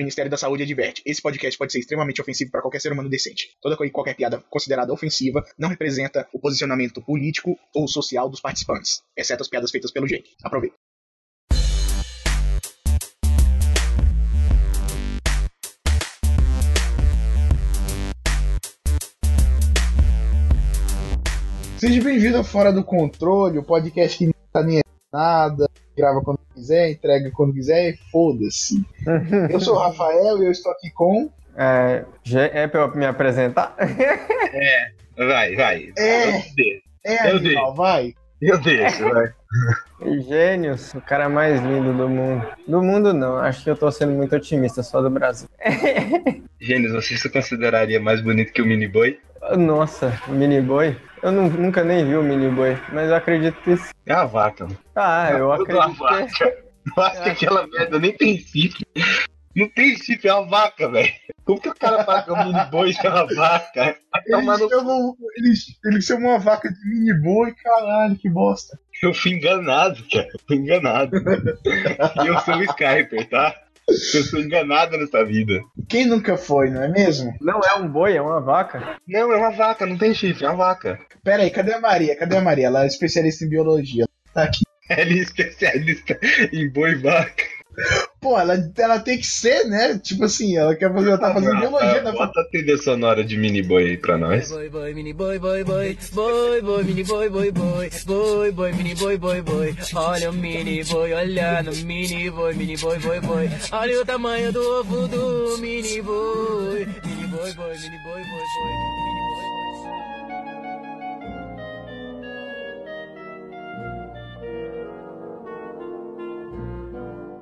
Ministério da Saúde adverte: esse podcast pode ser extremamente ofensivo para qualquer ser humano decente. Toda e qualquer piada considerada ofensiva não representa o posicionamento político ou social dos participantes, exceto as piadas feitas pelo Jake. Aproveita. Seja bem-vindo ao Fora do Controle, o podcast que não tá nem nada, grava quando quiser, entrega quando quiser e foda-se. Eu sou o Rafael e eu estou aqui com. É, é pra eu me apresentar? É, vai, vai. É. Eu deixo, É, Eu animal, vai. eu deixo, vai. Gênios, o cara mais lindo do mundo. Do mundo não, acho que eu tô sendo muito otimista, só do Brasil. Gênesis, você se consideraria mais bonito que o Mini Boy? Nossa, mini boy? Eu nu- nunca nem vi o mini boy, mas eu acredito que sim. É a vaca, mano. Ah, eu Tudo a acredito que vaca. Eu acho que aquela merda nem tem chifre. Não tem chifre, é uma vaca, velho. Como que o cara fala que é um Mini Boy e é uma vaca? Vai tomar Ele no- chamou, ele, ele chamou uma vaca de mini boi, caralho, que bosta. Eu fui enganado, cara. Eu fui enganado. E eu sou o Skyper, tá? Eu sou enganado nessa vida. Quem nunca foi, não é mesmo? não é um boi, é uma vaca. Não, é uma vaca, não tem chifre, é uma vaca. Pera aí, cadê a Maria? Cadê a Maria? Ela é especialista em biologia. Tá aqui. Ele é especialista em boi e vaca. Pô, ela, ela tem que ser, né? Tipo assim, ela quer fazer, ela tá fazendo biologia na Bota a trilha sonora de Mini Boy aí pra nós. Boy boy mini boy boy boy boy boy mini boy boy boy boy boy mini boy boy boy olha o mini boy olha no mini boy mini boy boy boy olha o tamanho do ovo do mini boy mini boy boy mini boy boy boy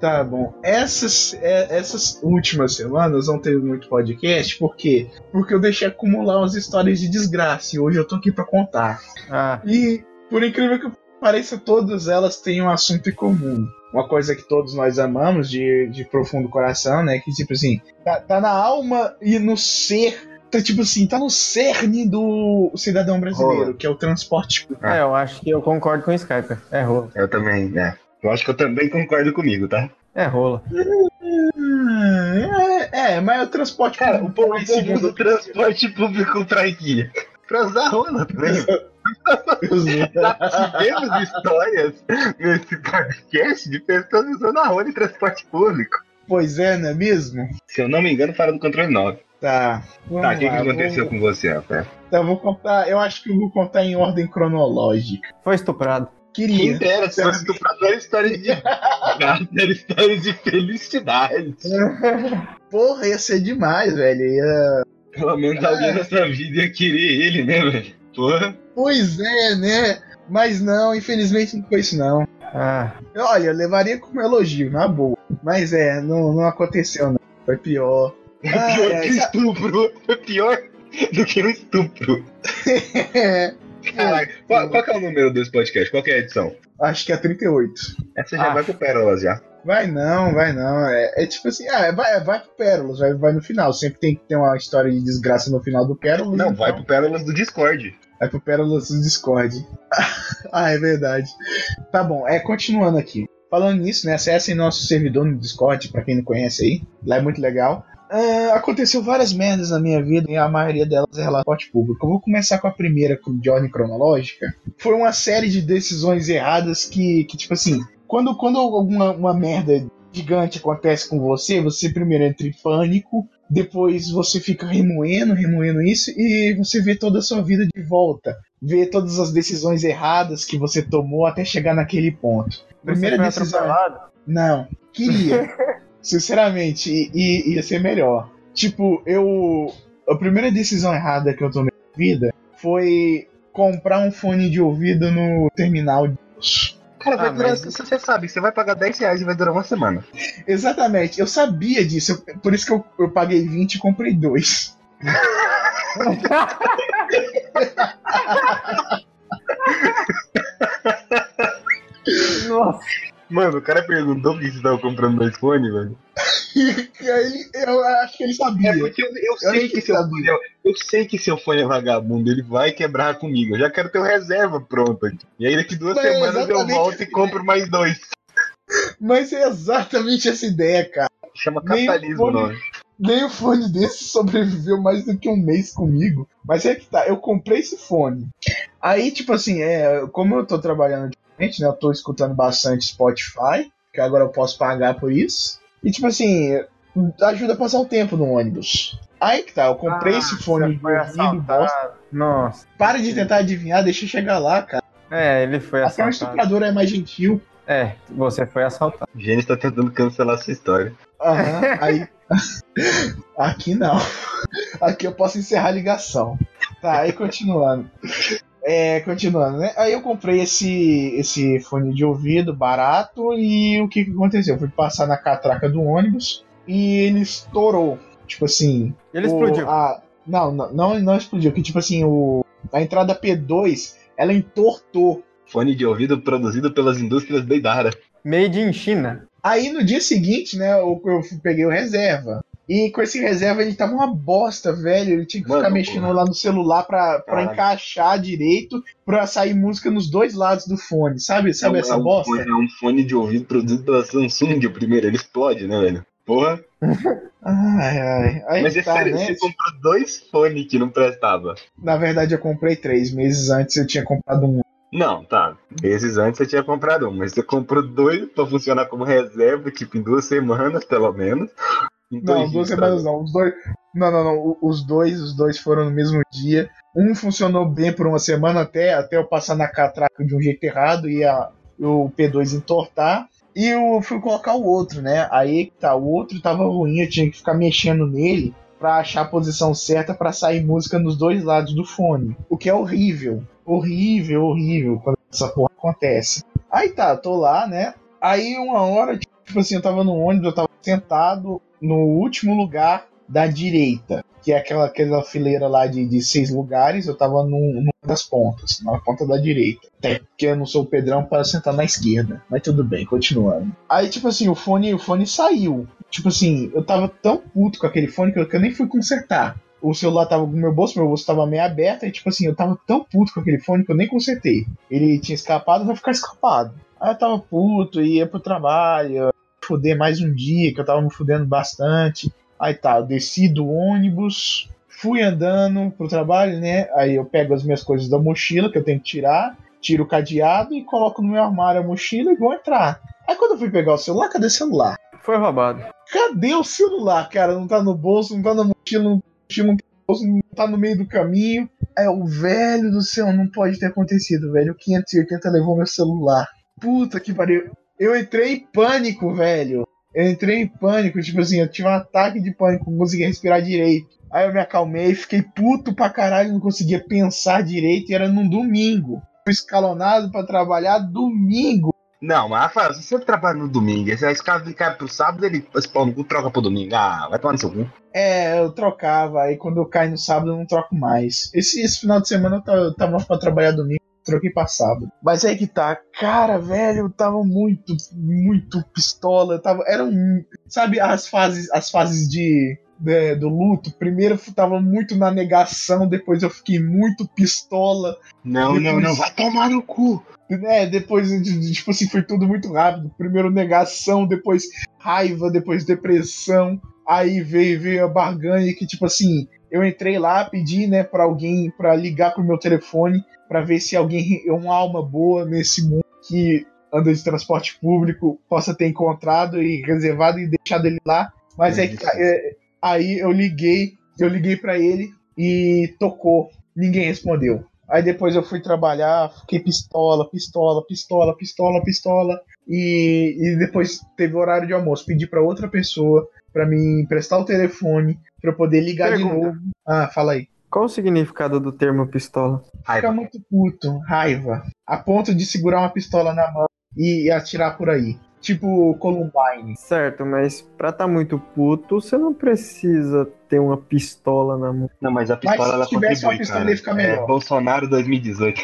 Tá bom. Essas, é, essas últimas semanas não teve muito podcast, por quê? Porque eu deixei acumular umas histórias de desgraça e hoje eu tô aqui pra contar. Ah, E, por incrível que pareça, todas elas têm um assunto em comum. Uma coisa que todos nós amamos de, de profundo coração, né? Que, tipo assim, tá, tá na alma e no ser. Tá, tipo assim, tá no cerne do cidadão brasileiro, Rola. que é o transporte público. é, eu acho que eu concordo com o Skyper. É rola. Eu também, né? Eu acho que eu também concordo comigo, tá? É rola. É, é, mas é o transporte Cara, o povo, o povo seguro do transporte público pra aqui. Pra usar rola também. Tivemos histórias nesse podcast de pessoas usando a rola em transporte público. Pois é, não é mesmo? Se eu não me engano, fora do controle 9. Tá. Vamos Tá, o que, que aconteceu vou, com você, Rafael? Tá, vou contar. Eu acho que eu vou contar em ordem cronológica. Foi estuprado. Quem Queria. dera, se fosse estuprador, era história de. era história de felicidade. Porra, ia ser demais, velho. Ia... Pelo menos alguém nessa vida ia querer ele, né, velho? Porra. Pois é, né? Mas não, infelizmente não foi isso não. Ah, Olha, eu levaria como elogio, na boa. Mas é, não, não aconteceu não. Foi pior. É pior ai, que o estupro. É pior do que o estupro. Caraca, qual, qual que é o número desse podcast? Qual que é a edição? Acho que é 38. Essa já Ah. vai pro Pérolas já. Vai não, vai não. É, é tipo assim, ah, vai, vai pro Pérolas, vai, vai no final. Sempre tem que ter uma história de desgraça no final do Pérolas. Não, então vai pro Pérolas do Discord. Vai pro Pérolas do Discord. ah, é verdade. Tá bom, é continuando aqui. Falando nisso, né? Acessem nosso servidor no Discord, pra quem não conhece aí. Lá é muito legal. Ah, aconteceu várias merdas na minha vida e a maioria delas é relatório público. Eu vou começar com a primeira, de ordem cronológica. Foi uma série de decisões erradas que, que tipo assim, quando, quando alguma uma merda gigante acontece com você, você primeiro entra em pânico, depois você fica remoendo, remoendo isso e você vê toda a sua vida de volta. Vê todas as decisões erradas que você tomou até chegar naquele ponto. Primeira decisão. atropelado? Não, queria. Sinceramente, e, e- ia ser melhor. Tipo, eu. A primeira decisão errada que eu tomei na vida foi comprar um fone de ouvido no terminal de. Cara, vai Ah, durar. mas- Você sabe, você vai pagar 10 reais e vai durar uma semana. Exatamente, eu sabia disso, eu- por isso que eu, eu paguei 20 e comprei dois. Nossa. Mano, o cara perguntou por que você tava comprando dois fones, velho. E aí eu acho que ele sabia. É porque eu, eu sei acho que, que seu fone é, eu sei que seu fone é vagabundo, ele vai quebrar comigo. Eu já quero ter o reserva pronto aqui. E aí daqui duas Mas semanas eu volto e compro mais dois. Mas é exatamente essa ideia, cara. Chama capitalismo o fone- nome. Nem um fone desse sobreviveu mais do que um mês comigo. Mas é que tá, eu comprei esse fone. Aí, tipo assim, é, como eu tô trabalhando diferente, né? Eu tô escutando bastante Spotify, que agora eu posso pagar por isso. E tipo assim, ajuda a passar o tempo no ônibus. Aí que tá, eu comprei Ah, esse fone de ouvido, assaltado. bosta. Nossa. Para de tentar adivinhar, deixa eu chegar lá, cara. É, ele foi Até um assaltado. estuprador é mais gentil. É, você foi assaltado. O Gênesis tá tentando cancelar essa história. Aham, aí. Aqui não. Aqui eu posso encerrar a ligação. Tá, aí continuando. É, continuando, né? Aí eu comprei esse, esse fone de ouvido barato e o que, que aconteceu? Eu fui passar na catraca do ônibus e ele estourou. Tipo assim. Ele o- explodiu. a- não, não, não, não explodiu. Que tipo assim, o, a entrada P2 ela entortou. Fone de ouvido produzido pelas indústrias Beidara. Made in China. Aí no dia seguinte, né, eu, eu peguei o reserva. E com esse reserva ele tava uma bosta, velho. Ele tinha que Mano, ficar mexendo porra. lá no celular pra, pra Caralho. encaixar direito, pra sair música nos dois lados do fone. Sabe, sabe é, essa é um, bosta? É um fone de ouvido produzido pela Samsung, o primeiro. Ele explode, né, velho? Porra. Ai, ai. Aí Mas é tá, sério, né? você comprou dois fones que não prestava. Na verdade, eu comprei três. Meses antes eu tinha comprado um. Não, tá. Meses antes você tinha comprado um, mas você comprou dois pra funcionar como reserva, tipo, em duas semanas, pelo menos. Em Não, dois duas dias, semanas não. Os dois. Não, não, não. Os dois, os dois foram no mesmo dia. Um funcionou bem por uma semana até, até eu passar na catraca de um jeito errado e a, o P2 entortar. E eu fui colocar o outro, né? Aí que tá, o outro tava ruim, eu tinha que ficar mexendo nele pra achar a posição certa pra sair música nos dois lados do fone. O que é horrível. Horrível, horrível quando essa porra acontece. Aí tá, tô lá, né? Aí uma hora, tipo assim, eu tava no ônibus, eu tava sentado no último lugar da direita, que é aquela, aquela fileira lá de, de seis lugares, eu tava num, numa das pontas, na ponta da direita. Até porque eu não sou o Pedrão para sentar na esquerda. Mas tudo bem, continuando. Aí, tipo assim, o fone, o fone saiu. Tipo assim, eu tava tão puto com aquele fone que eu, que eu nem fui consertar. O celular tava no meu bolso, meu bolso tava meio aberto, e tipo assim, eu tava tão puto com aquele fone que eu nem consertei. Ele tinha escapado, vai ficar escapado. Aí eu tava puto, ia pro trabalho, fuder mais um dia, que eu tava me fudendo bastante. Aí tá, eu desci do ônibus, fui andando pro trabalho, né? Aí eu pego as minhas coisas da mochila que eu tenho que tirar, tiro o cadeado e coloco no meu armário a mochila e vou entrar. Aí quando eu fui pegar o celular, cadê o celular? Foi roubado. Cadê o celular, cara? Não tá no bolso, não tá na mochila, não, mochila, não tá no bolso, não tá no meio do caminho. É o velho do céu, não pode ter acontecido, velho. O 580 levou meu celular. Puta que pariu. Eu entrei em pânico, velho. Eu entrei em pânico, tipo assim, eu tive um ataque de pânico, não conseguia respirar direito. Aí eu me acalmei, fiquei puto pra caralho, não conseguia pensar direito, e era num domingo. Fui escalonado pra trabalhar domingo. Não, mas Rafael, você sempre trabalha no domingo. Esse esse cara cai pro sábado, ele esse pau no cu troca pro domingo. Ah, vai tomar no seu cu. É, eu trocava, aí quando eu caio no sábado eu não troco mais. Esse, esse final de semana eu tava, eu tava pra trabalhar domingo, troquei pra sábado. Mas aí que tá, cara, velho, eu tava muito, muito pistola. Tava, era um. Sabe as fases, as fases de. de- do luto, primeiro eu tava muito na negação, depois eu fiquei muito pistola, Não, não, não, vai tomar no cu. né? Depois, de- de- tipo assim, foi tudo muito rápido. Primeiro negação, depois raiva, depois depressão. Aí veio, veio a barganha que, tipo assim, eu entrei lá, pedi, né, pra alguém pra ligar pro meu telefone pra ver se alguém, uma alma boa nesse mundo que anda de transporte público, possa ter encontrado e reservado e deixado ele lá. Mas É que tá, é, aí eu liguei, eu liguei pra ele e tocou. Ninguém respondeu. Aí depois eu fui trabalhar, fiquei pistola, pistola, pistola, pistola, pistola. E, e depois teve horário de almoço. Pedi pra outra pessoa pra me emprestar o telefone pra eu poder ligar de Pergunta. novo. Ah, fala aí. Qual o significado do termo pistola? Fica Raiva. muito puto, raiva. A ponto de segurar uma pistola na mão e atirar por aí. Tipo Columbine. Certo, mas pra tá muito puto, você não precisa ter uma pistola na mão. Não, mas a pistola Mas se ela tivesse uma pistola, cara. ia ficar melhor. É Bolsonaro 2018.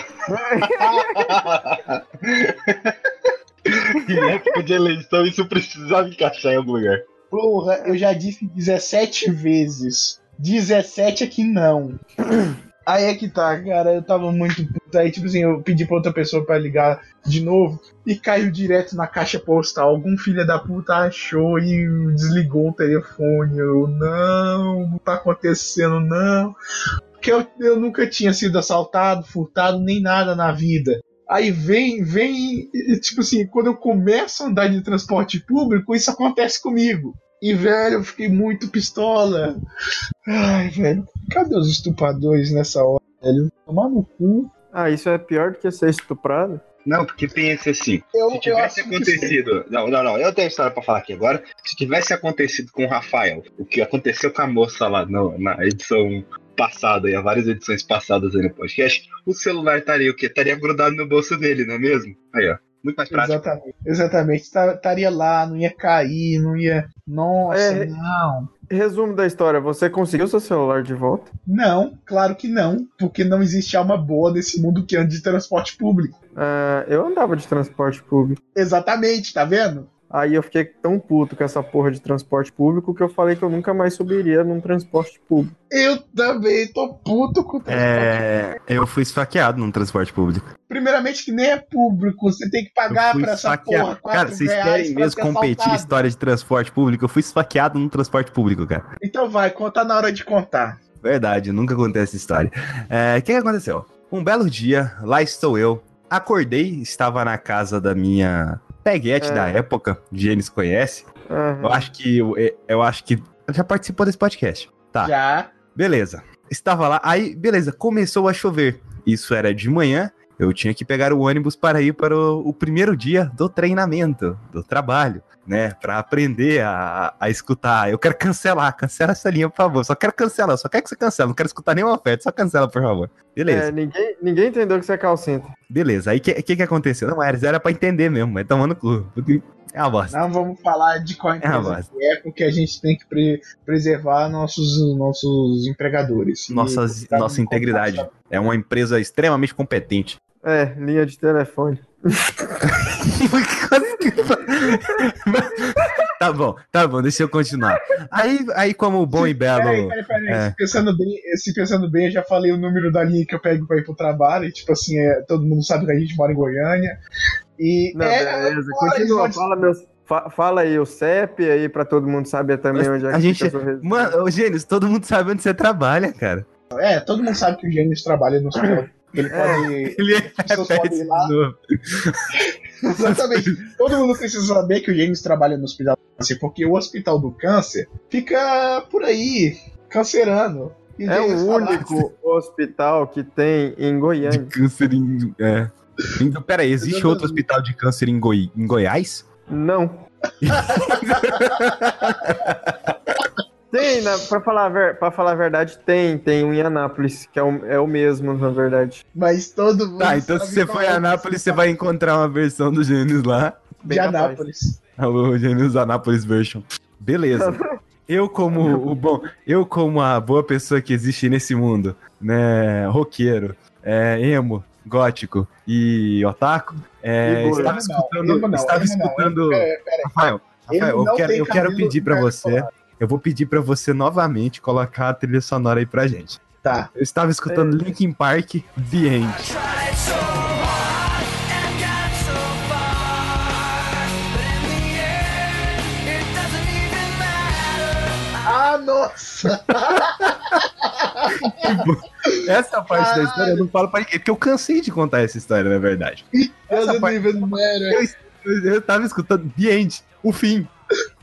em época de eleição, isso precisava encaixar em algum lugar. Porra, eu já disse 17 vezes. 17 aqui não. Aí é que tá, cara, eu tava muito puto. Aí, tipo assim, eu pedi pra outra pessoa pra ligar de novo e caiu direto na caixa postal. Algum filho da puta achou e desligou o telefone. Eu, não, não tá acontecendo, não. Porque eu, eu nunca tinha sido assaltado, furtado, nem nada na vida. Aí vem, vem, e, tipo assim, quando eu começo a andar de transporte público, isso acontece comigo. E, velho, eu fiquei muito pistola. Ai, velho, cadê os estupradores nessa hora, velho? Tomar no cu. Ah, isso é pior do que ser estuprado? Não, porque pensa assim. Eu, Se tivesse acontecido. Não, não, não. Eu tenho história pra falar aqui agora. Se tivesse acontecido com o Rafael, o que aconteceu com a moça lá no- na edição passada, e há várias edições passadas aí no podcast, o celular estaria o quê? Estaria grudado no bolso dele, não é mesmo? Aí, ó. Muito mais prático. Exatamente. Exatamente. Estaria lá, não ia cair, não ia. Nossa, É. não. Resumo da história, você conseguiu seu celular de volta? Não, claro que não. Porque não existe alma boa nesse mundo que anda de transporte público. Ah, eu andava de transporte público. Exatamente, tá vendo? Aí eu fiquei tão puto com essa porra de transporte público que eu falei que eu nunca mais subiria num transporte público. Eu também tô puto com o transporte. É, eu fui esfaqueado num transporte público. Primeiramente que nem é público, você tem que pagar pra essa esfaqueado. porra. quatro Cara, vocês reais querem mesmo competir em assaltado. história de transporte público? Eu fui esfaqueado num transporte público, cara. Então vai, conta na hora de contar. Verdade, nunca contei essa história. É, O que, que aconteceu? Um belo dia, lá estou eu. Acordei, estava na casa da minha peguete É. da época, Gênesis conhece. Aham. Eu acho que eu, eu acho que já participou desse podcast. Tá. Já. Beleza. Estava lá, aí, beleza, começou a chover. Isso era de manhã. Eu tinha que pegar o ônibus para ir para o, o primeiro dia do treinamento, do trabalho, né? Para aprender a, a escutar. Eu quero cancelar, cancela essa linha, por favor. Só quero cancelar, só quero que você cancele. Não quero escutar nenhuma oferta, só cancela, por favor. Beleza, É, ninguém, ninguém entendeu que você é calcinta. beleza. Aí o que, que que aconteceu? Não, era, era pra entender mesmo, mas tomando cu. É uma bosta. Não vamos falar de qual empresa mas- que é, porque a gente tem que pre- preservar nossos, nossos empregadores. Nossas, nossa integridade. contratar- É uma empresa extremamente competente. É, linha de telefone. tá bom, tá bom, deixa eu continuar. Aí, aí como bom e belo. Peraí, peraí, peraí. É. Se, pensando bem, se pensando bem, eu já falei o número da linha que eu pego pra ir pro trabalho. E, tipo assim, é, todo mundo sabe que a gente mora em Goiânia. E. Não, é, beleza. Continua, pode- fala, meus, fa- fala aí o CEP aí pra todo mundo saber também Mas onde é que a gente- sua. Mano, Gênesis, todo mundo sabe onde você trabalha, cara. É, todo mundo sabe que o Gênesis trabalha no hospital. Ele É. pode. Ele de lá. Exatamente. Todo mundo precisa saber que o Gênesis trabalha no hospital do câncer, porque o hospital do câncer fica por aí, cancerando. E É o único hospital que tem em De Goiânia. câncer em. É. Então, peraí, existe outro hospital de câncer em, Goi... em Goiás? Não. tem, na, pra, falar a ver, pra falar a verdade, tem. Tem um em Anápolis, que é o, é o mesmo, na verdade. Mas todo mundo. Tá, então se você for em é Anápolis, você vai encontrar uma versão do Gênesis lá. de. Anápolis. O Gênesis Anápolis version. Beleza. Eu como o bom, eu como a boa pessoa que existe nesse mundo, né, roqueiro, é, emo, gótico e otaku, é, E estava não, escutando, emo não, estava não. escutando, Pera, pera. Rafael, Rafael, eu não quero, eu quero pedir pra no você, carnaval. eu vou pedir pra você novamente colocar a trilha sonora aí pra gente. Tá. Eu estava escutando É. Linkin Park, The End. Ah, nossa! Essa parte da Caralho. história eu não falo pra ninguém, porque eu cansei de contar essa história, na verdade. Essa parte- matter. Eu, eu tava escutando o fim.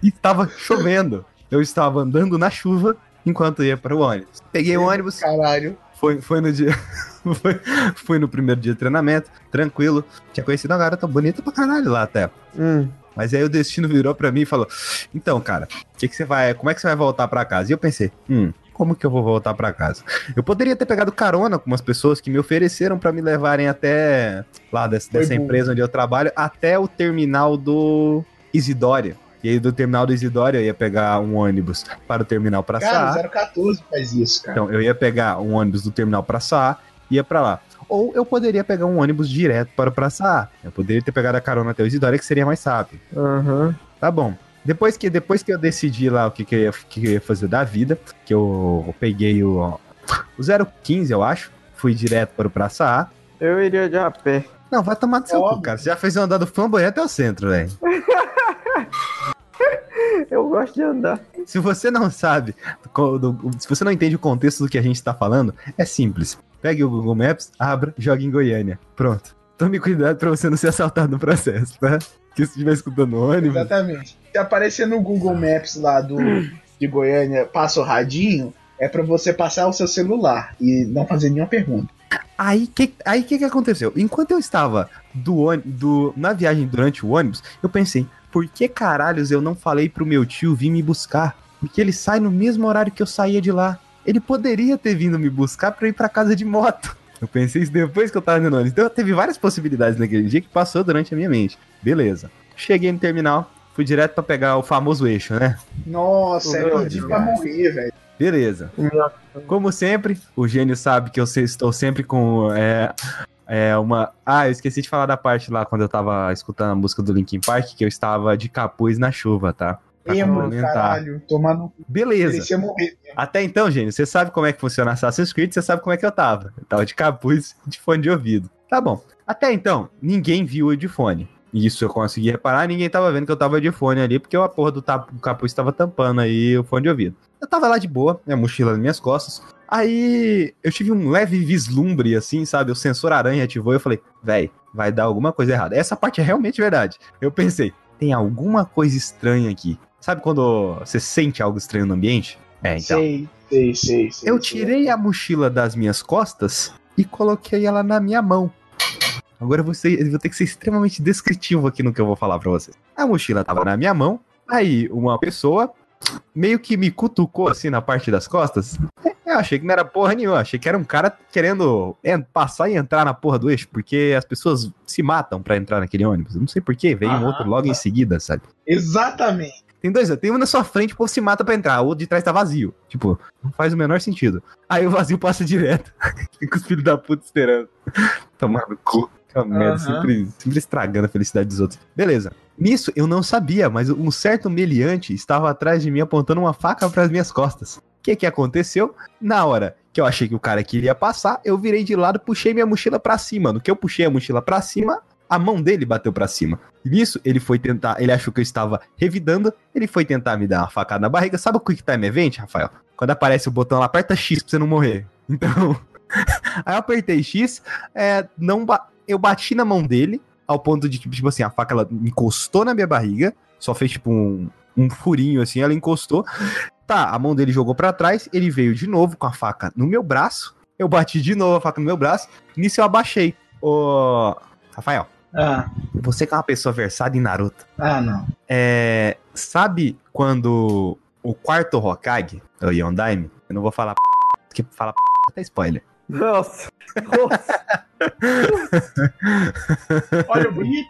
E estava chovendo. Eu estava andando na chuva enquanto ia para o ônibus. Peguei o ônibus, Caralho. foi, foi no dia. Foi, fui no primeiro dia de treinamento, tranquilo. Tinha conhecido uma garota bonita pra caralho lá até. Hum. Mas aí o destino virou pra mim e falou: Então, cara, que que você vai, como é que você vai voltar pra casa? E eu pensei: Hum, como que eu vou voltar pra casa? Eu poderia ter pegado carona com umas pessoas que me ofereceram pra me levarem até lá dessa, empresa onde eu trabalho, até o terminal do Isidória. E aí do terminal do Isidória eu ia pegar um ônibus para o terminal pra Saar. Cara, 014 faz isso, cara. Então eu ia pegar um ônibus do terminal pra Saar e ia pra lá. Ou eu poderia pegar um ônibus direto para o Pra Saar. Eu poderia ter pegado a carona até o Isidória, que seria mais rápido. Aham. Tá bom. Depois que, depois que eu decidi lá o que, que, eu, ia, que eu ia fazer da vida, que eu peguei o, o 015, eu acho. Fui direto para o Praça A. Eu iria de a pé. Não, vai tomar no seu cu, Óbvio. cara. Você já fez um andar do flamboyante até o centro, velho. Eu gosto de andar. Se você não sabe, se você não entende o contexto do que a gente tá falando, é simples. Pegue o Google Maps, abra, jogue em Goiânia. Pronto. Tome cuidado pra você não ser assaltado no processo, tá? Que se estiver escutando ônibus. Exatamente. Se aparecer no Google Maps lá do, de Goiânia, passa o radinho, é pra você passar o seu celular e não fazer nenhuma pergunta. Aí que aí que, que aconteceu? Enquanto eu estava do, do na viagem durante o ônibus, eu pensei, por que caralhos eu não falei pro meu tio vir me buscar? Porque ele sai no mesmo horário que eu saía de lá. Ele poderia ter vindo me buscar pra ir pra casa de moto. Eu pensei isso depois que eu tava no ônibus. Então teve várias possibilidades naquele dia que passou durante a minha mente. Beleza. Cheguei no terminal, fui direto pra pegar o famoso eixo, né? Nossa, é Meu perdido Deus. pra morrer, velho. Beleza. Como sempre, o gênio sabe que eu estou sempre com é, é, uma. Ah, eu esqueci de falar da parte lá quando eu tava escutando a música do Linkin Park, que eu estava de capuz na chuva, tá? Emo, caralho, tomar no. Beleza. Morrer. Até então, gênio, você sabe como é que funciona Assassin's Creed, você sabe como é que eu tava. Eu tava de capuz de fone de ouvido. Tá bom. Até então, ninguém viu eu de fone. Isso eu consegui reparar, ninguém tava vendo que eu tava de fone ali, porque a porra do tap- do capuz tava tampando aí o fone de ouvido. Eu tava lá de boa, minha mochila nas minhas costas. Aí eu tive um leve vislumbre, assim, sabe? O sensor aranha ativou e eu falei, véi, vai dar alguma coisa errada. Essa parte é realmente verdade. Eu pensei, tem alguma coisa estranha aqui. Sabe quando você sente algo estranho no ambiente? É, então. Sei, sei, sei, sei. Eu sei. tirei a mochila das minhas costas e coloquei ela na minha mão. Agora eu vou, ser- eu vou ter que ser extremamente descritivo aqui no que eu vou falar pra vocês. A mochila tava na minha mão, aí uma pessoa meio que me cutucou assim na parte das costas. Eu achei que não era porra nenhuma, achei que era um cara querendo en- passar e entrar na porra do eixo, porque as pessoas se matam pra entrar naquele ônibus. Eu não sei porquê, veio um outro logo em seguida, sabe? Exatamente. Tem dois, tem um na sua frente, o povo se mata pra entrar, o outro de trás tá vazio. Tipo, não faz o menor sentido. Aí o vazio passa direto. Fica os filhos da puta esperando. Tomar no cu. Que merda, sempre, sempre estragando a felicidade dos outros. Beleza. Nisso eu não sabia, mas um certo meliante estava atrás de mim apontando uma faca para as minhas costas. O que que aconteceu? Na hora que eu achei que o cara queria passar, eu virei de lado, puxei minha mochila pra cima. No que eu puxei a mochila pra cima, a mão dele bateu pra cima. E nisso, ele foi tentar, ele achou que eu estava revidando, ele foi tentar me dar uma facada na barriga. Sabe o Quick Time Event, Rafael? Quando aparece o botão lá, aperta X pra você não morrer. Então, aí eu apertei X, é, não ba- eu bati na mão dele, ao ponto de que, tipo assim, a faca ela encostou na minha barriga, só fez tipo um, um furinho assim, ela encostou. Tá, a mão dele jogou pra trás, ele veio de novo com a faca no meu braço, eu bati de novo a faca no meu braço, nisso eu abaixei. Ô, Rafael, Ah, você que é uma pessoa versada em Naruto, ah, não. é, sabe quando o quarto Hokage, o Yondaime, eu não vou falar p... porque falar p... até spoiler. Nossa. Nossa. Olha o bip.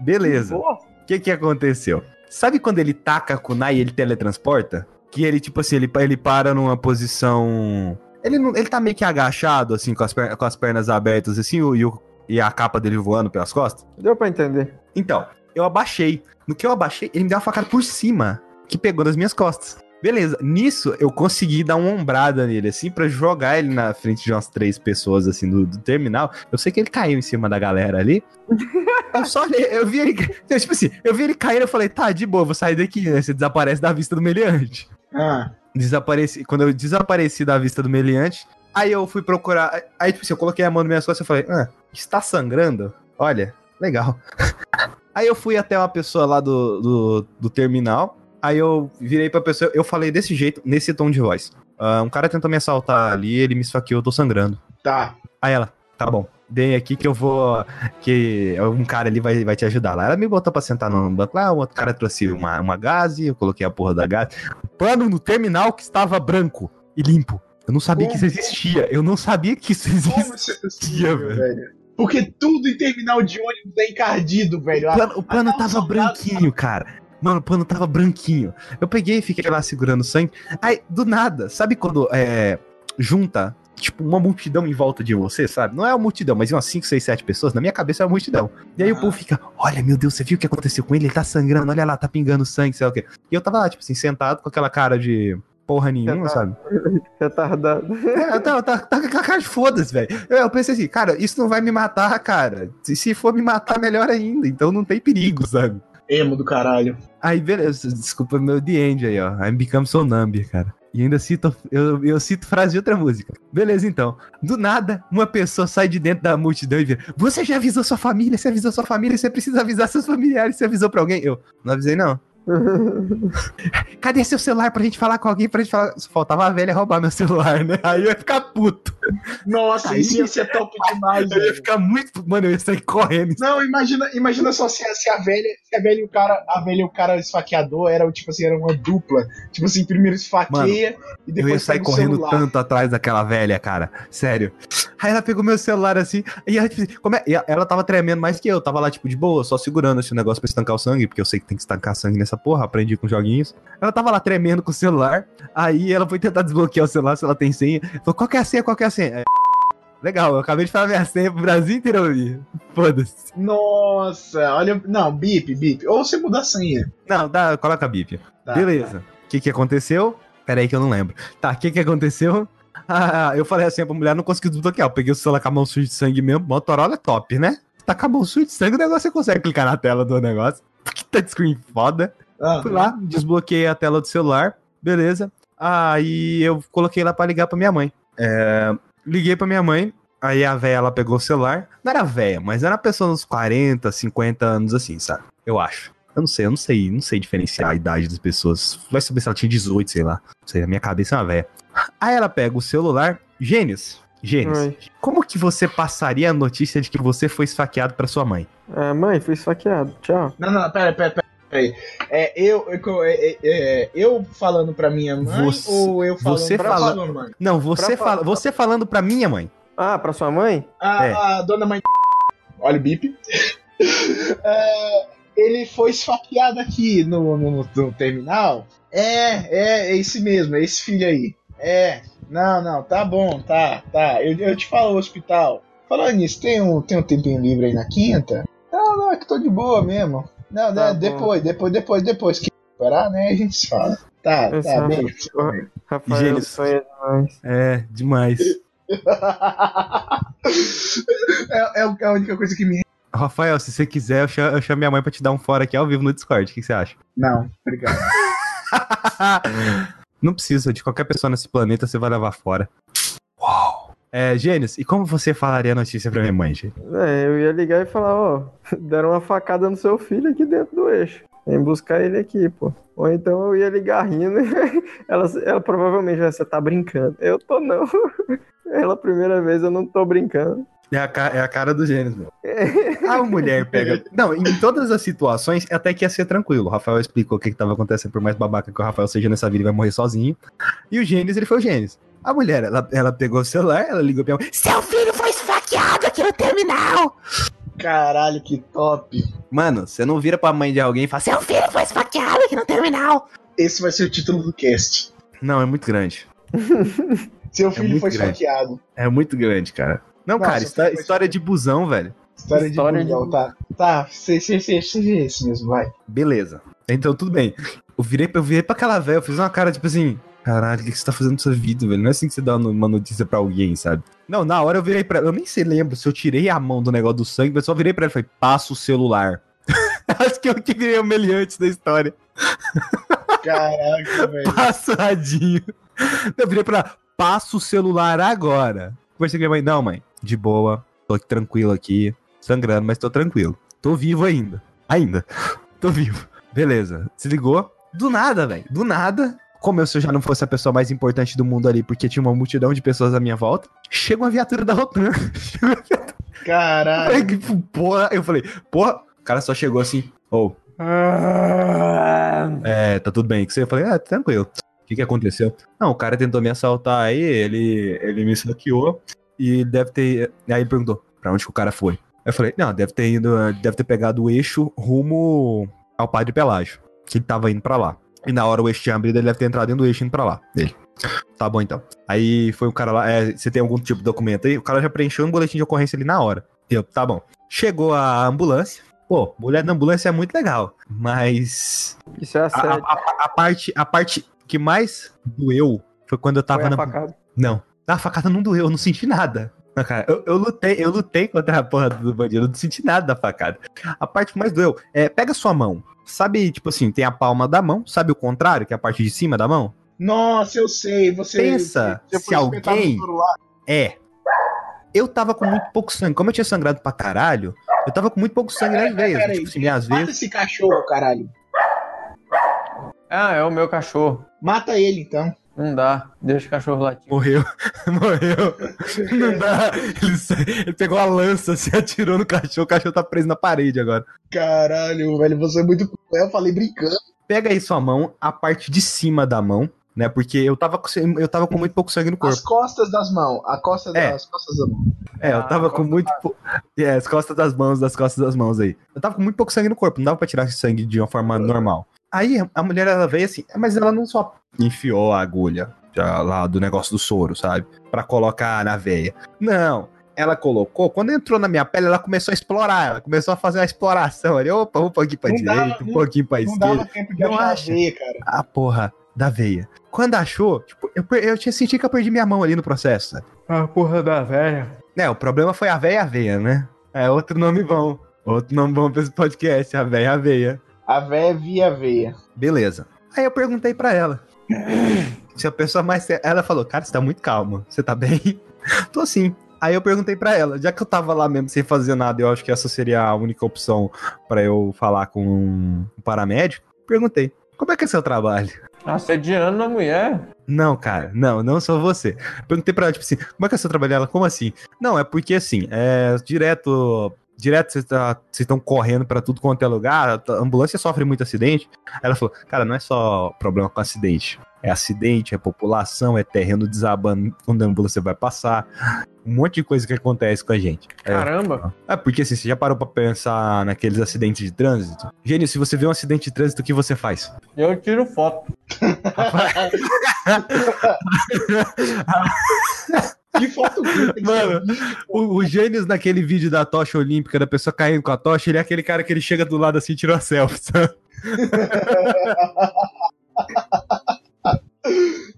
Beleza. O que que aconteceu? Sabe quando ele taca a kunai e ele teletransporta? Que ele, tipo assim, ele, ele para numa posição... Ele, não, ele tá meio que agachado, assim, com as, per- com as pernas abertas, assim, o- e, o- e a capa dele voando pelas costas? Deu pra entender. Então, eu abaixei. No que eu abaixei, ele me deu uma facada por cima, que pegou nas minhas costas. Beleza, nisso eu consegui dar uma ombrada nele, assim, pra jogar ele na frente de umas três pessoas, assim, do, do terminal. Eu sei que ele caiu em cima da galera ali. eu só eu vi ele. então, tipo assim, eu vi ele caindo, eu falei, tá, de boa, vou sair daqui, né? Você desaparece da vista do meliante. Ah, Desapareci, quando eu desapareci da vista do meliante, aí eu fui procurar. Aí, tipo assim, eu coloquei a mão nas minhas costas e falei, ah, está sangrando? Olha, legal. aí eu fui até uma pessoa lá do, do, do terminal. Aí eu virei pra pessoa, eu falei desse jeito, nesse tom de voz. Ah, um cara tentou me assaltar ali, ele me esfaqueou, eu tô sangrando. tá. Aí ela, tá bom, vem aqui que eu vou. Que um cara ali vai, vai te ajudar lá. Ela me botou pra sentar no banco lá, o outro cara trouxe uma, uma gaze, eu coloquei a porra da gaze. Pano no terminal que estava branco e limpo. Eu não sabia que isso existia. Eu não sabia que isso Como existia. isso é possível, velho? Porque tudo em terminal de ônibus é encardido, velho. O pano, o o tava branquinho, cara. Mano, o pano tava branquinho. Eu peguei e fiquei lá segurando sangue. Aí, do nada, sabe quando é, junta, tipo, uma multidão em volta de você, sabe? Não é uma multidão, mas umas 5, 6, 7 pessoas. Na minha cabeça é uma multidão. E aí o Ah. povo fica, olha, meu Deus, você viu o que aconteceu com ele? Ele tá sangrando, olha lá, tá pingando sangue, sei lá o quê. E eu tava lá, tipo assim, sentado com aquela cara de, porra nenhuma, tá- sabe? Retardado. É, eu tava, tava, tava com a cara de foda-se, velho. Eu, eu pensei assim, cara, isso não vai me matar, cara. Se, se for me matar, melhor ainda. Então não tem perigo, sabe? Emo do caralho. Aí, beleza, desculpa meu The End aí, ó. I'm Become So Number, cara. E ainda cito, eu, eu cito frase de outra música. Beleza, então. Do nada, uma pessoa sai de dentro da multidão e vira: Você já avisou sua família? Você avisou sua família? Você precisa avisar seus familiares? Você avisou pra alguém? Eu, não avisei, não. Cadê seu celular pra gente falar com alguém? Pra gente falar. Só Faltava a velha roubar meu celular, né? Aí eu ia ficar puto. Nossa, Aí- isso ia ser top demais, Eu ia velho. ficar muito. Mano, eu ia sair correndo. Não, imagina, imagina só se, a- se a velha, se a velha e o cara, a velha e o cara esfaqueador era tipo assim, era uma dupla. Tipo assim, primeiro esfaqueia e Eu depois ia sair correndo celular. tanto atrás daquela velha, cara. Sério. Aí ela pegou meu celular assim, e ela, tipo, assim, como é- e ela tava tremendo mais que eu. Tava lá, tipo, de boa, só segurando esse negócio pra estancar o sangue, porque eu sei que tem que estancar sangue nessa porra, aprendi com joguinhos. Ela tava lá tremendo com o celular, aí ela foi tentar desbloquear o celular se ela tem senha. Falou, qual que é a senha? Qual que é a senha? É, Legal, eu acabei de falar minha senha pro Brasil inteiro ouvir. Foda-se. Nossa, olha. Não, bip, bip. Ou você muda a senha. Não, dá, coloca bip. Tá, Beleza. O que que aconteceu? Pera aí que eu não lembro. Tá, o que que aconteceu? Ah, eu falei assim pra mulher, não consegui desbloquear. Eu peguei o celular com a mão suja de sangue mesmo. Motorola é top, né? Tá com a mão suja de sangue, o negócio você consegue clicar na tela do negócio. Que touchscreen foda. Ah, Fui lá, desbloqueei a tela do celular. Beleza. Aí eu coloquei lá pra ligar pra minha mãe. É, liguei pra minha mãe. Aí a véia, ela pegou o celular. Não era véia, mas era uma pessoa uns 40, 50 anos assim, sabe? Eu acho. Eu não sei, eu não sei, não sei diferenciar a idade das pessoas. Vai saber se ela tinha 18, sei lá. Não sei, na minha cabeça é uma véia. Aí ela pega o celular. Gênios, Gênios, Oi. como que você passaria a notícia de que você foi esfaqueado pra sua mãe? Ah, mãe, fui esfaqueado. Tchau. Não, não, pera, pera, pera. Pera. É, eu, eu, é, é, eu falando pra minha mãe Você- ou eu falando você pra fala- sua mãe? Não, você, Pra fala, falar- você falando pra minha mãe. Ah, pra sua mãe? A, É. a dona mãe. Olha o bip. É, ele foi esfaqueado aqui no, no, no terminal. É, é, é esse mesmo, é esse filho aí. É, não, não, tá bom, tá, tá. Eu, eu te falo o hospital. Falando nisso, tem um, tem um tempinho livre aí na quinta? Não, não, é que tô de boa mesmo. Não, Tá né, bom. depois, depois, depois, depois que esperar, né, a gente se fala. Tá, Eu tá, beijo. Rafael Gênios. sonha demais. É, demais. é, é a única coisa que me. Rafael, se você quiser, eu chamo, eu chamo minha mãe pra te dar um fora aqui ao vivo no Discord. O que que você acha? Não, obrigado. Não precisa, de qualquer pessoa nesse planeta você vai levar fora. É, Gênesis, e como você falaria a notícia pra minha mãe, gente? É, eu ia ligar e falar, ó, deram uma facada no seu filho aqui dentro do eixo. Vem buscar ele aqui, pô. Ou então eu ia ligar rindo. ela, ela provavelmente vai, você tá brincando. Eu tô não. Pela primeira vez eu não tô brincando. É a, é a cara do Gênesis, meu. A mulher pega. Não, em todas as situações, até que ia ser tranquilo. O Rafael explicou o que, que tava acontecendo, por mais babaca que o Rafael seja nessa vida, ele vai morrer sozinho. E o Gênesis, ele foi o Gênesis. A mulher, ela, ela pegou o celular, ela ligou pra mãe. Seu filho foi esfaqueado aqui no terminal! Caralho, que top. Mano, você não vira pra mãe de alguém e fala, seu filho foi esfaqueado aqui no terminal! Esse vai ser o título do cast. Não, é muito grande. Seu filho muito foi grande. esfaqueado. É muito grande, cara. Não, Nossa, cara, histó- história de busão, velho. História, História de de- bundão, tá? Tá, seja esse mesmo, vai. Beleza. Então, tudo bem. Eu virei, pra- eu virei pra aquela velha, eu fiz uma cara tipo assim: caralho, o que você tá fazendo na sua vida, velho? Não é assim que você dá uma notícia pra alguém, sabe? Não, na hora eu virei pra ela, eu nem sei, lembro se eu tirei a mão do negócio do sangue, mas só virei pra ela e falei: passa o celular. Acho que eu que virei o meliante da história. Caraca, velho. Passadinho. Eu virei pra ela: passa o celular agora. Conversei com minha mãe: não, mãe, de boa, tô aqui tranquilo aqui, sangrando, mas tô tranquilo. Tô vivo ainda. Ainda. Tô vivo. Beleza. Desligou. Do nada, velho. Do nada. Como eu se eu já não fosse a pessoa mais importante do mundo ali, porque tinha uma multidão de pessoas à minha volta, chega uma viatura da Rotan. Caralho. Aí, porra, eu falei, porra, o cara só chegou assim, ou, é, tá tudo bem. Que você? Eu falei, ah, tranquilo. O que que aconteceu? Não, o cara tentou me assaltar aí, ele, ele me saqueou e deve ter. Aí ele perguntou, pra onde que o cara foi? Eu falei, não, deve ter ido, deve ter pegado o eixo rumo ao Padre Pelágio, que ele tava indo pra lá. E na hora o eixo tinha abrido, ele deve ter entrado dentro do eixo indo pra lá. Dele. Tá bom então. Aí foi o cara lá, é, você tem algum tipo de documento aí? O cara já preencheu um boletim de ocorrência ali na hora. Eu, tá bom. Chegou a ambulância. Pô, mulher da ambulância é muito legal, mas Isso é a, assédio. a- a- a parte, a parte que mais doeu foi quando eu tava na. facada. Não. A facada não doeu, eu não senti nada. Não, cara, eu, eu lutei, eu lutei contra a porra do bandido, eu não senti nada da facada. A parte que mais doeu é, pega sua mão. Sabe, tipo assim, tem a palma da mão, sabe o contrário, que é a parte de cima da mão? Nossa, eu sei. Você. Pensa, você se alguém-. É. Eu tava com muito pouco sangue. Como eu tinha sangrado pra caralho, eu tava com muito pouco sangue nas veias. Pera Tipo assim, minhas Mata veias. esse cachorro, caralho. Ah, é o meu cachorro. Mata ele, então. Não dá. Deixa o cachorro latir. Morreu. Morreu. Não dá. Ele, ele pegou a lança, se atirou no cachorro. O cachorro tá preso na parede agora. Caralho, velho, você é muito cruel. Eu falei brincando. Pega aí sua mão, a parte de cima da mão, né? Porque eu tava com, eu tava com muito pouco sangue no corpo. As costas das mãos. A costa É. das costas da mão. É, eu tava com muito. pou- É, as costas das mãos, das costas das mãos aí. Eu tava com muito pouco sangue no corpo, não dava pra tirar esse sangue de uma forma normal. Aí a mulher ela veio assim, mas ela não só enfiou a agulha já lá do negócio do soro, sabe? Pra colocar na veia. Não. Ela colocou, quando entrou na minha pele, ela começou a explorar. Ela começou a fazer uma exploração ali. Opa, um pouquinho pra Não direita, dava, um pouquinho pra Não esquerda. dava tempo de Não achar a veia, cara. A porra da veia. Quando achou, tipo, eu, eu tinha sentido que eu perdi minha mão ali no processo, sabe? A porra da velha. É, o problema foi a véia aveia, né? É outro nome bom. Outro nome bom pra esse podcast, a véia aveia. A véia via veia. Beleza. Aí eu perguntei pra ela. Se a pessoa mais. Ela falou, cara, você tá muito calma. Você tá bem? Tô sim. Aí eu perguntei pra ela, já que eu tava lá mesmo sem fazer nada, eu acho que essa seria a única opção pra eu falar com um paramédico. Perguntei, como é que é seu trabalho? Assediando a mulher. Não, cara, não, não sou você. Perguntei pra ela, tipo assim, como é que é o seu trabalho? Ela, como assim? Não, é porque assim, é direto. Direto vocês tá- estão correndo pra tudo quanto é lugar, a ambulância sofre muito acidente. Ela falou, cara, não é só problema com acidente. É acidente, é população, é terreno desabando quando a ambulância vai passar. Um monte de coisa que acontece com a gente. É, Caramba. é, porque assim, você já parou pra pensar naqueles acidentes de trânsito? Gênio, se você vê um acidente de trânsito, o que você faz? Eu tiro foto. Que foto que Mano, você. O, o Gênios naquele vídeo da tocha olímpica, da pessoa caindo com a tocha, ele é aquele cara que ele chega do lado assim e tira a selfie, sabe?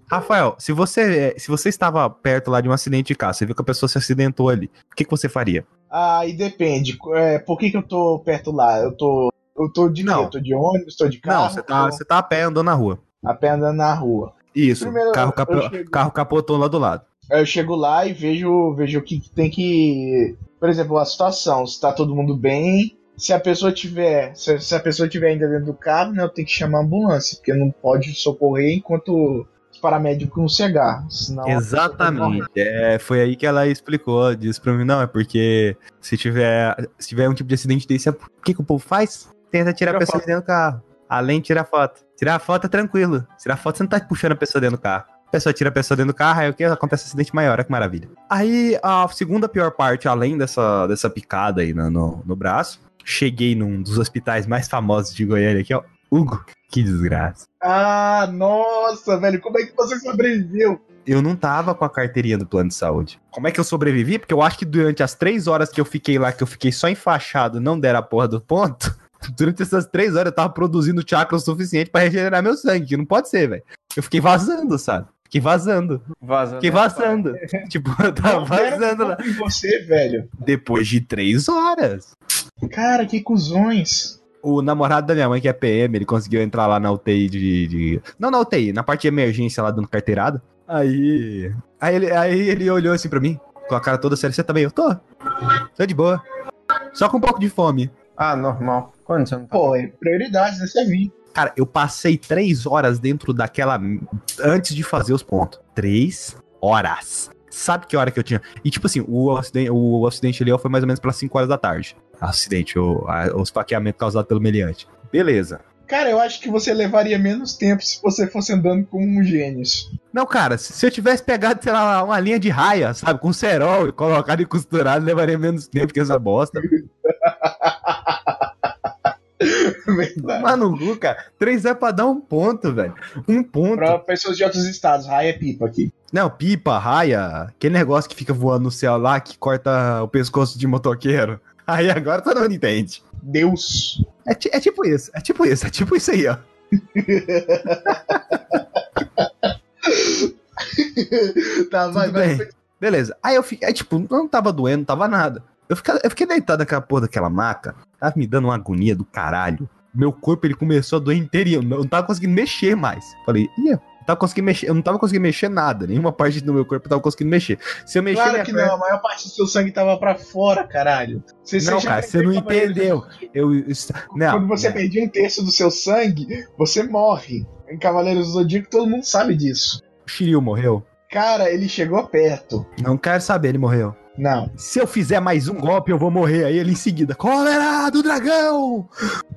Rafael, se você, se você estava perto lá de um acidente de carro, você viu que a pessoa se acidentou ali, o que, que você faria? Aí depende. É, por que, que eu tô perto lá? Eu tô. Eu tô de Não. quê? Eu tô de ônibus, tô de carro, Não, você tá, tô você tá a pé andando na rua. a pé andando na rua. Isso, Primeiro, carro, capo- chego- carro capotou lá do lado. Aí eu chego lá e vejo, vejo o que que tem que. Por exemplo, a situação, se tá todo mundo bem. Se a pessoa tiver. Se, se a pessoa tiver ainda dentro do carro, né, eu tenho que chamar a ambulância, porque não pode socorrer enquanto os paramédicos não chegar. Senão. Exatamente. É, foi aí que ela explicou, disse pra mim, não, é porque se tiver, se tiver um tipo de acidente desse, o que, que o povo faz? Tenta tirar Tira a pessoa foto. de dentro do carro. Além de tirar foto. Tirar foto é tranquilo. Tirar foto você não tá puxando a pessoa dentro do carro. A pessoa tira a pessoa dentro do carro, aí o que? Acontece um acidente maior, olha que maravilha. Aí a segunda pior parte, além dessa, dessa picada aí no, no, no braço, cheguei num dos hospitais mais famosos de Goiânia aqui, ó. Hugo, que desgraça. Ah, nossa, velho, como é que você sobreviveu? eu não tava com a carteirinha do plano de saúde. Como é que eu sobrevivi? Porque eu acho que durante as três horas que eu fiquei lá, que eu fiquei só enfaixado, não deram a porra do ponto. Durante essas três horas eu tava produzindo chakra o suficiente pra regenerar meu sangue, que não pode ser, velho. Eu fiquei vazando, sabe? Fiquei vazando. Vazando. Fiquei vazando. tipo, eu tava Não vazando lá. em você, velho. Depois de três horas. Cara, que cuzões. O namorado da minha mãe, que é PM, ele conseguiu entrar lá na UTI de. de- Não na UTI, na parte de emergência lá dando carteirada. Aí. Aí ele, aí ele olhou assim pra mim, com a cara toda séria. Você tá bem? Eu tô. Tô de boa. Só com um pouco de fome. Ah, normal. Quando você não tá. Pô, é prioridade, né? Você vir. Cara, eu passei três horas dentro daquela. Antes de fazer os pontos. Três horas. Sabe que hora que eu tinha? E tipo assim, o acidente, o acidente ali foi mais ou menos pelas 5 horas da tarde. Acidente, o, a- o esfaqueamento causado pelo meliante. Beleza. Cara, eu acho que você levaria menos tempo se você fosse andando como um gênios. Não, cara, se eu tivesse pegado, sei lá, uma linha de raia, sabe, com cerol e colocado e costurado, levaria menos tempo que essa bosta. Verdade. Mano, cu, cara, três é pra dar um ponto, velho. Um ponto. Pra pessoas de outros estados, raia é pipa aqui. Não, pipa, raia, aquele negócio que fica voando no céu lá, que corta o pescoço de motoqueiro. Aí agora todo mundo entende. Deus. É, é tipo isso, é tipo isso, é tipo isso aí, ó. tá, vai, Tudo vai. bem. Beleza. Aí eu fiquei, aí, tipo, não tava doendo, não tava nada. Eu fiquei, eu fiquei deitado naquela porra daquela maca. Tava me dando uma agonia do caralho. Meu corpo, ele começou a doer inteirinho. Eu não tava conseguindo mexer mais. Falei, ia. Tava conseguindo mexer, eu não tava conseguindo mexer nada. Nenhuma parte do meu corpo eu tava conseguindo mexer. Se eu mexer Claro que perna- não, a maior parte do seu sangue tava pra fora, caralho. Você, Não, já cara, você não entendeu. Eu, eu- não, Quando você não. perdia um terço do seu sangue, você morre. Em Cavaleiros do Zodíaco, todo mundo sabe disso. O Shiryu morreu? Cara, ele chegou perto. Não quero saber, ele morreu. Não. Se eu fizer mais um golpe, eu vou morrer. Aí ele em seguida, cólera do dragão!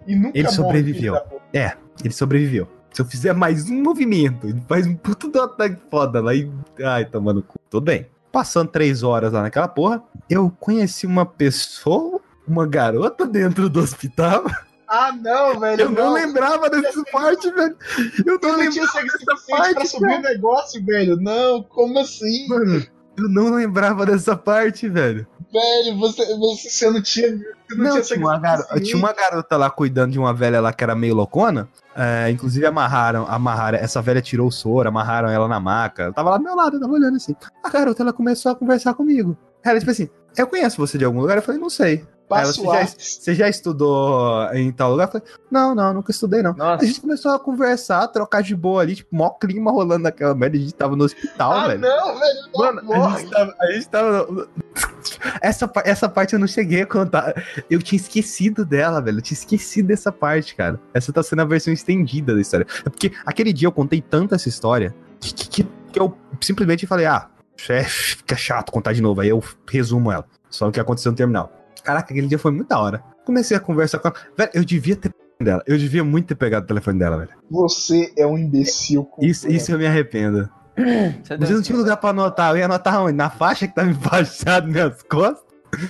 E nunca Ele sobreviveu. puta. Ele sobreviveu. Se eu fizer mais um movimento, ele faz um puto do ataque foda lá e. Ai, tomando cu. Tudo bem. Passando três horas lá naquela porra, eu conheci uma pessoa, uma garota dentro do hospital. Ah, não, velho. Eu não lembrava dessa parte, velho. Eu não Eu não lembrava. suficiente parte, pra subir o negócio, velho. Não, como assim? Mano, eu não lembrava dessa parte, velho. Velho, você, você, você não tinha. Você não, Não, tinha tinha uma, garo- suficiente. tinha uma garota lá cuidando de uma velha lá que era meio loucona. É, inclusive amarraram, amarraram, essa velha tirou o soro, amarraram ela na maca. Ela tava lá do meu lado, eu tava olhando assim. A garota, ela começou a conversar comigo. Ela, tipo assim, eu conheço você de algum lugar? Eu falei, não sei. Passo você, já, a- você já estudou em tal lugar? Eu falei, não, não, nunca estudei, não. Nossa. A gente começou a conversar, trocar de boa ali, tipo, mó clima rolando naquela merda. A gente tava no hospital, Ah, velho. não, velho. Mano, a gente tava. A gente tava... Essa, pa- essa parte eu não cheguei a contar. Eu tinha esquecido dela, velho. Eu tinha esquecido dessa parte, cara. Essa tá sendo a versão estendida da história. É porque aquele dia eu contei tanto essa história que, que, que eu simplesmente falei, ah, é, fica chato contar de novo. Aí eu resumo ela. Só o que aconteceu no terminal. Caraca, aquele dia foi muito da hora. Comecei a conversar com ela. Velho, eu devia ter dela. Eu devia muito ter pegado o telefone dela, velho. Você é um imbecil. Isso, isso eu me arrependo. Você Mas eu não tinha lugar pra anotar. Eu ia anotar onde? Na faixa que tava enfaixada nas minhas costas?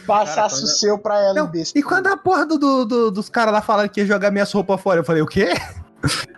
Passasse o seu pra ela, Não, imbecil. E quando a porra do, do- do- dos caras lá falaram que ia jogar minhas roupas fora, eu falei, o quê?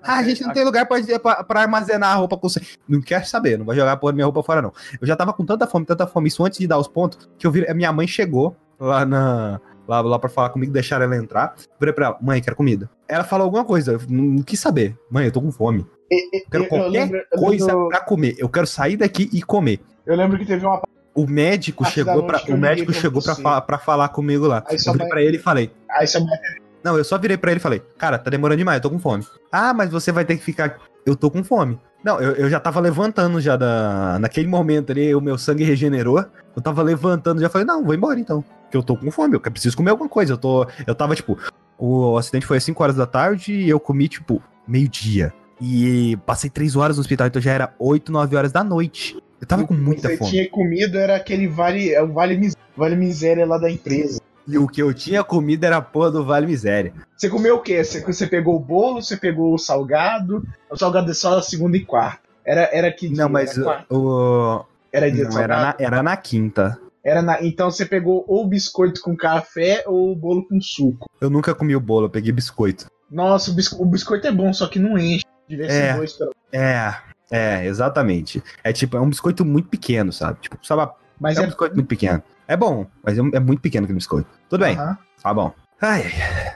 Ah, a gente não tem lugar pra, pra, pra armazenar a roupa com você. Não quer saber, não vai jogar a porra da minha roupa fora, não. Eu já tava com tanta fome, tanta fome, isso antes de dar os pontos, que eu vi, a minha mãe chegou lá na. Lá, lá pra falar comigo, deixaram ela entrar. Virei pra ela, mãe, quero comida. Ela falou alguma coisa, eu não, quis saber. Mãe, eu tô com fome. Eu quero eu qualquer lembro- eu coisa lembro- pra comer. Eu quero sair daqui e comer. Eu lembro que teve uma. O médico chegou pra, o médico chegou pra, fa- pra falar comigo lá. Aí Eu virei mãe- pra ele e falei, Aí sua mãe Não, eu só virei pra ele e falei, cara, tá demorando demais, eu tô com fome. Ah, mas você vai ter que ficar. Eu tô com fome. Não, eu, eu já tava levantando já da. Naquele momento ali, o meu sangue regenerou. Eu tava levantando, já falei, não, vou embora então. Porque eu tô com fome, eu preciso comer alguma coisa. Eu tô. Eu tava, tipo, o acidente foi às 5 horas da tarde e eu comi, tipo, meio-dia. E passei 3 horas no hospital, então já era 8, 9 horas da noite. Eu tava com muita você fome. tinha comido era aquele vale, é o vale, mis- vale miséria lá da empresa. E o que eu tinha comido era a porra do Vale Miséria. Você comeu o quê? Você, você pegou o bolo, você pegou o salgado. O salgado é só a segunda e quarta. Era, era que? Não, mas era, o. era dia Não, era na, era na quinta. Era na- Então você pegou ou o biscoito com café ou o bolo com suco. Eu nunca comi o bolo, eu peguei biscoito. Nossa, o, bisco- o biscoito é bom, só que não enche. Devia ser É. dois pelo É, é, exatamente. É tipo, é um biscoito muito pequeno, sabe? Tipo, sabe, Mas é um é. biscoito muito pequeno. É bom, mas é, é muito pequeno aquele biscoito. Tudo bem, Aham. tá bom. Ai,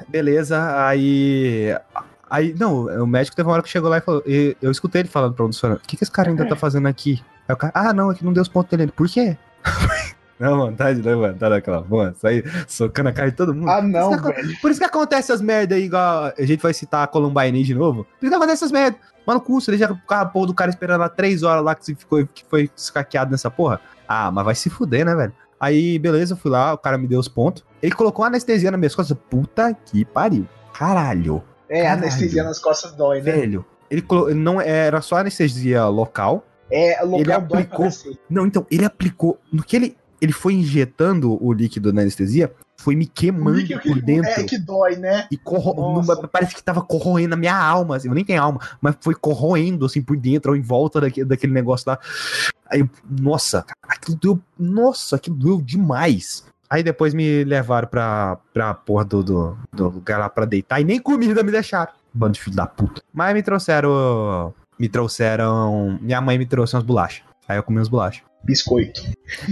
beleza, aí. Aí, não, o médico teve uma hora que chegou lá e falou. e eu escutei ele falando pra um dos O que, que esse cara ainda tá fazendo aqui? Aí o cara, ah, não, é que não deu os pontos dele. Por quê? Não, vontade de levantar daquela porra, sair socando a cara de todo mundo. Ah, não, Por isso que- velho. Por isso que acontece essas merda aí, igual a gente vai citar a Columbine de novo. Por isso que acontece essas merda. Mano, cu, você deixa a porra do cara esperando lá três horas lá que, se ficou, que foi escaqueado nessa porra. Ah, mas vai se fuder, né, velho? Aí, beleza, eu fui lá, o cara me deu os pontos. Ele colocou anestesia na minha costas. Puta que pariu. Caralho. É, Caralho. anestesia nas costas dói, né? Velho. Ele, não era só anestesia local. É, local Ele dói aplicou-. Não, então, ele aplicou. No que ele. Ele foi injetando o líquido na anestesia, foi me queimando líquido por dentro. É que dói, né? E numa- parece que tava corroendo a minha alma, assim, eu nem tenho alma, mas foi corroendo, assim, por dentro, ou em volta daquele, daquele negócio lá. Aí, nossa, aquilo doeu, nossa, aquilo doeu demais. Aí depois me levaram pra, pra porra do, do, do lugar lá pra deitar, e nem comida me deixaram. Bando de filho da puta. Mas me trouxeram, me trouxeram, minha mãe me trouxe umas bolachas. Aí eu comi umas bolachas. Biscoito.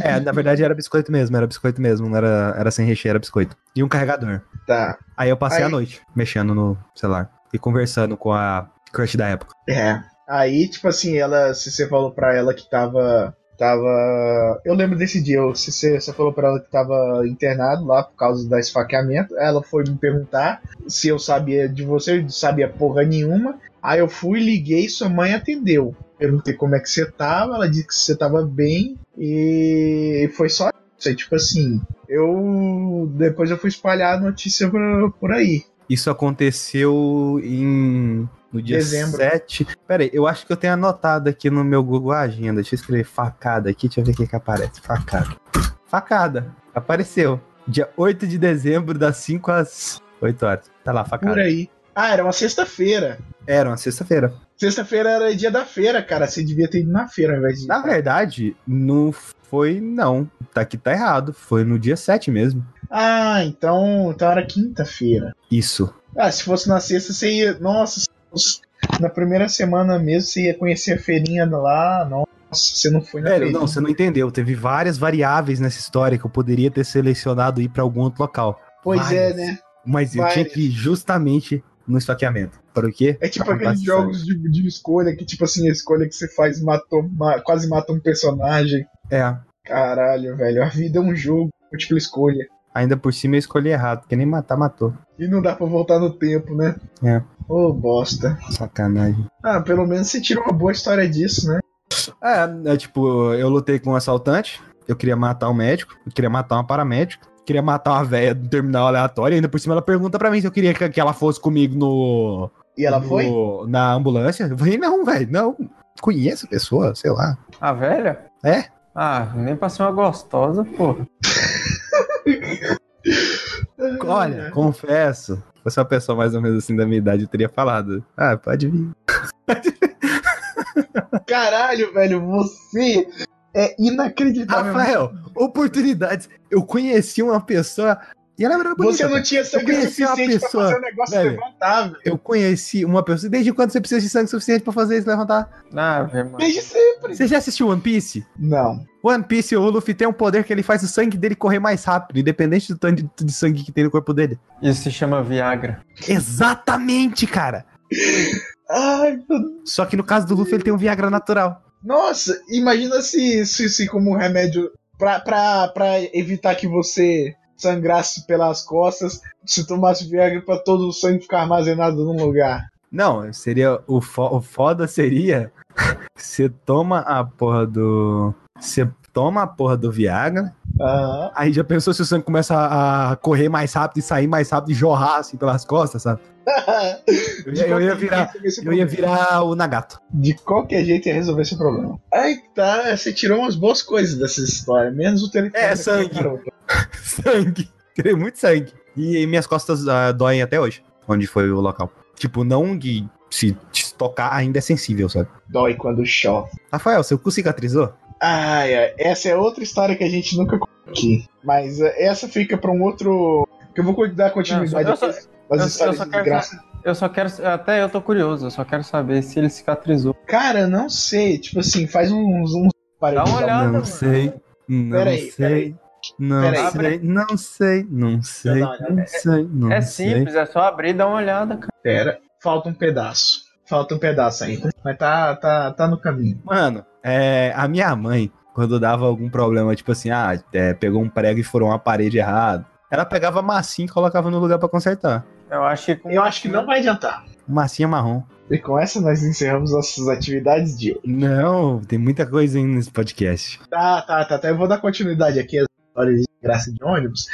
É, na verdade era biscoito mesmo, era biscoito mesmo, não era, era sem recheio, era biscoito. E um carregador. Tá. Aí eu passei Aí- a noite mexendo no celular e conversando com a crush da época. É. Aí, tipo assim, ela. Se você falou pra ela que tava. Tava. Eu lembro desse dia, você, você falou pra ela que tava internado lá por causa da esfaqueamento. Ela foi me perguntar se eu sabia de você, eu não sabia porra nenhuma. Aí eu fui, liguei, sua mãe atendeu. Perguntei como é que você tava, ela disse que você tava bem e foi só isso. Aí, tipo assim, eu. Depois eu fui espalhar a notícia por, por aí. Isso aconteceu em. No dia Dezembro. 7. Pera aí, eu acho que eu tenho anotado aqui no meu Google Agenda. Deixa eu escrever facada aqui, deixa eu ver o que, que aparece. Facada. Facada. Apareceu. Dia 8 de dezembro, das 5 às 8 horas. Tá lá, facada. Por aí. Ah, era uma sexta-feira. Era uma sexta-feira. Sexta-feira era dia da feira, cara. Você devia ter ido na feira ao invés de. Na verdade, não foi, não. Tá aqui, tá errado. Foi no dia 7 mesmo. Ah, então, então era quinta-feira. Isso. Ah, se fosse na sexta, você ia. Nossa, na primeira semana mesmo, você ia conhecer a feirinha lá. Nossa, você não foi na Velho, não, você não entendeu. Teve várias variáveis nessa história que eu poderia ter selecionado ir pra algum outro local. Pois várias. é, né? Mas eu Várias. tinha que ir justamente no esfaqueamento. Para o quê? É tipo Pra aqueles jogos de, de escolha que, tipo assim, a escolha que você faz matou, ma- quase mata um personagem. É. Caralho, velho. A vida é um jogo, múltipla escolha. Ainda por cima eu escolhi errado, porque nem matar matou. E não dá pra voltar no tempo, né? É. Ô, bosta. Sacanagem. Ah, pelo menos você tirou uma boa história disso, né? É, é tipo, eu lutei com um assaltante, eu queria matar um médico, eu queria matar uma paramédica, queria matar uma velha do terminal aleatório, e ainda por cima ela pergunta pra mim se eu queria que, ela fosse comigo no. E ela no- foi? Na ambulância. Eu falei, não, velho, não. Conheço a pessoa, sei lá. A velha? É? Ah, nem pra ser uma gostosa, porra. Olha, confesso. Se fosse uma pessoa mais ou menos assim da minha idade, eu teria falado. Ah, pode vir. Caralho, velho, você é inacreditável. Rafael, oportunidades. Eu conheci uma pessoa. E ela era bonita. Você não tinha sangue suficiente pessoa, pra fazer o negócio velho. levantar, velho. Eu conheci uma pessoa. Desde quando você precisa de sangue suficiente pra fazer isso levantar? Ah, velho, mano. Desde sempre. Você já assistiu One Piece? Não. One Piece, o Luffy tem um poder que ele faz o sangue dele correr mais rápido, independente do tanto de- de sangue que tem no corpo dele. Isso se chama Viagra. Exatamente, cara. Ai, meu Só que no caso do Luffy, ele tem um Viagra natural. Nossa, imagina se, se, se como remédio pra, pra, pra evitar que você sangrasse pelas costas, se tomasse Viagra pra todo o sangue ficar armazenado num lugar. Não, seria. O, fo- o foda seria. Você toma a porra do. Você toma a porra do Viagra. Aham. Aí já pensou se o sangue começa a correr mais rápido e sair mais rápido e jorrar assim pelas costas, sabe? Eu ia, eu ia virar. Eu ia virar o Nagato. De qualquer jeito ia resolver esse problema. Aí tá, você tirou umas boas coisas dessa história, menos o telefone. É, sangue. Sangue. Tirei muito sangue. E minhas costas ah, doem até hoje. Onde foi o local. Tipo, não de se tocar ainda é sensível, sabe? Dói quando chove. Rafael, seu cu cicatrizou? Ai, ai, essa é outra história que a gente nunca contou aqui. Mas eh, essa fica pra um outro. Que eu vou dar continuidade Não, eu só- eu- das eu histórias só de quero graça. Eu só quero. Até eu tô curioso, eu só quero saber se ele cicatrizou. Cara, não sei. Tipo assim, faz uns. uns Dá uma olhada, não mano. sei. Não Peraí, sei. peraí. Não Peraí, sei. Não sei. Não sei. dar uma olhada. Não sei. Não É sei. simples, é só abrir e dar uma olhada, cara. Pera, falta um pedaço. Falta um pedaço ainda. Mas tá, tá, tá no caminho. Mano, é, a minha mãe, quando dava algum problema, tipo assim, ah, é, pegou um prego e furou uma parede errado, ela pegava massinha e colocava no lugar pra consertar. Eu acho que com Eu acho que não vai adiantar. Massinha marrom. E com essa nós encerramos nossas atividades de hoje. Não, tem muita coisa ainda nesse podcast. Tá, tá, tá, tá. Eu vou dar continuidade aqui de graça de ônibus.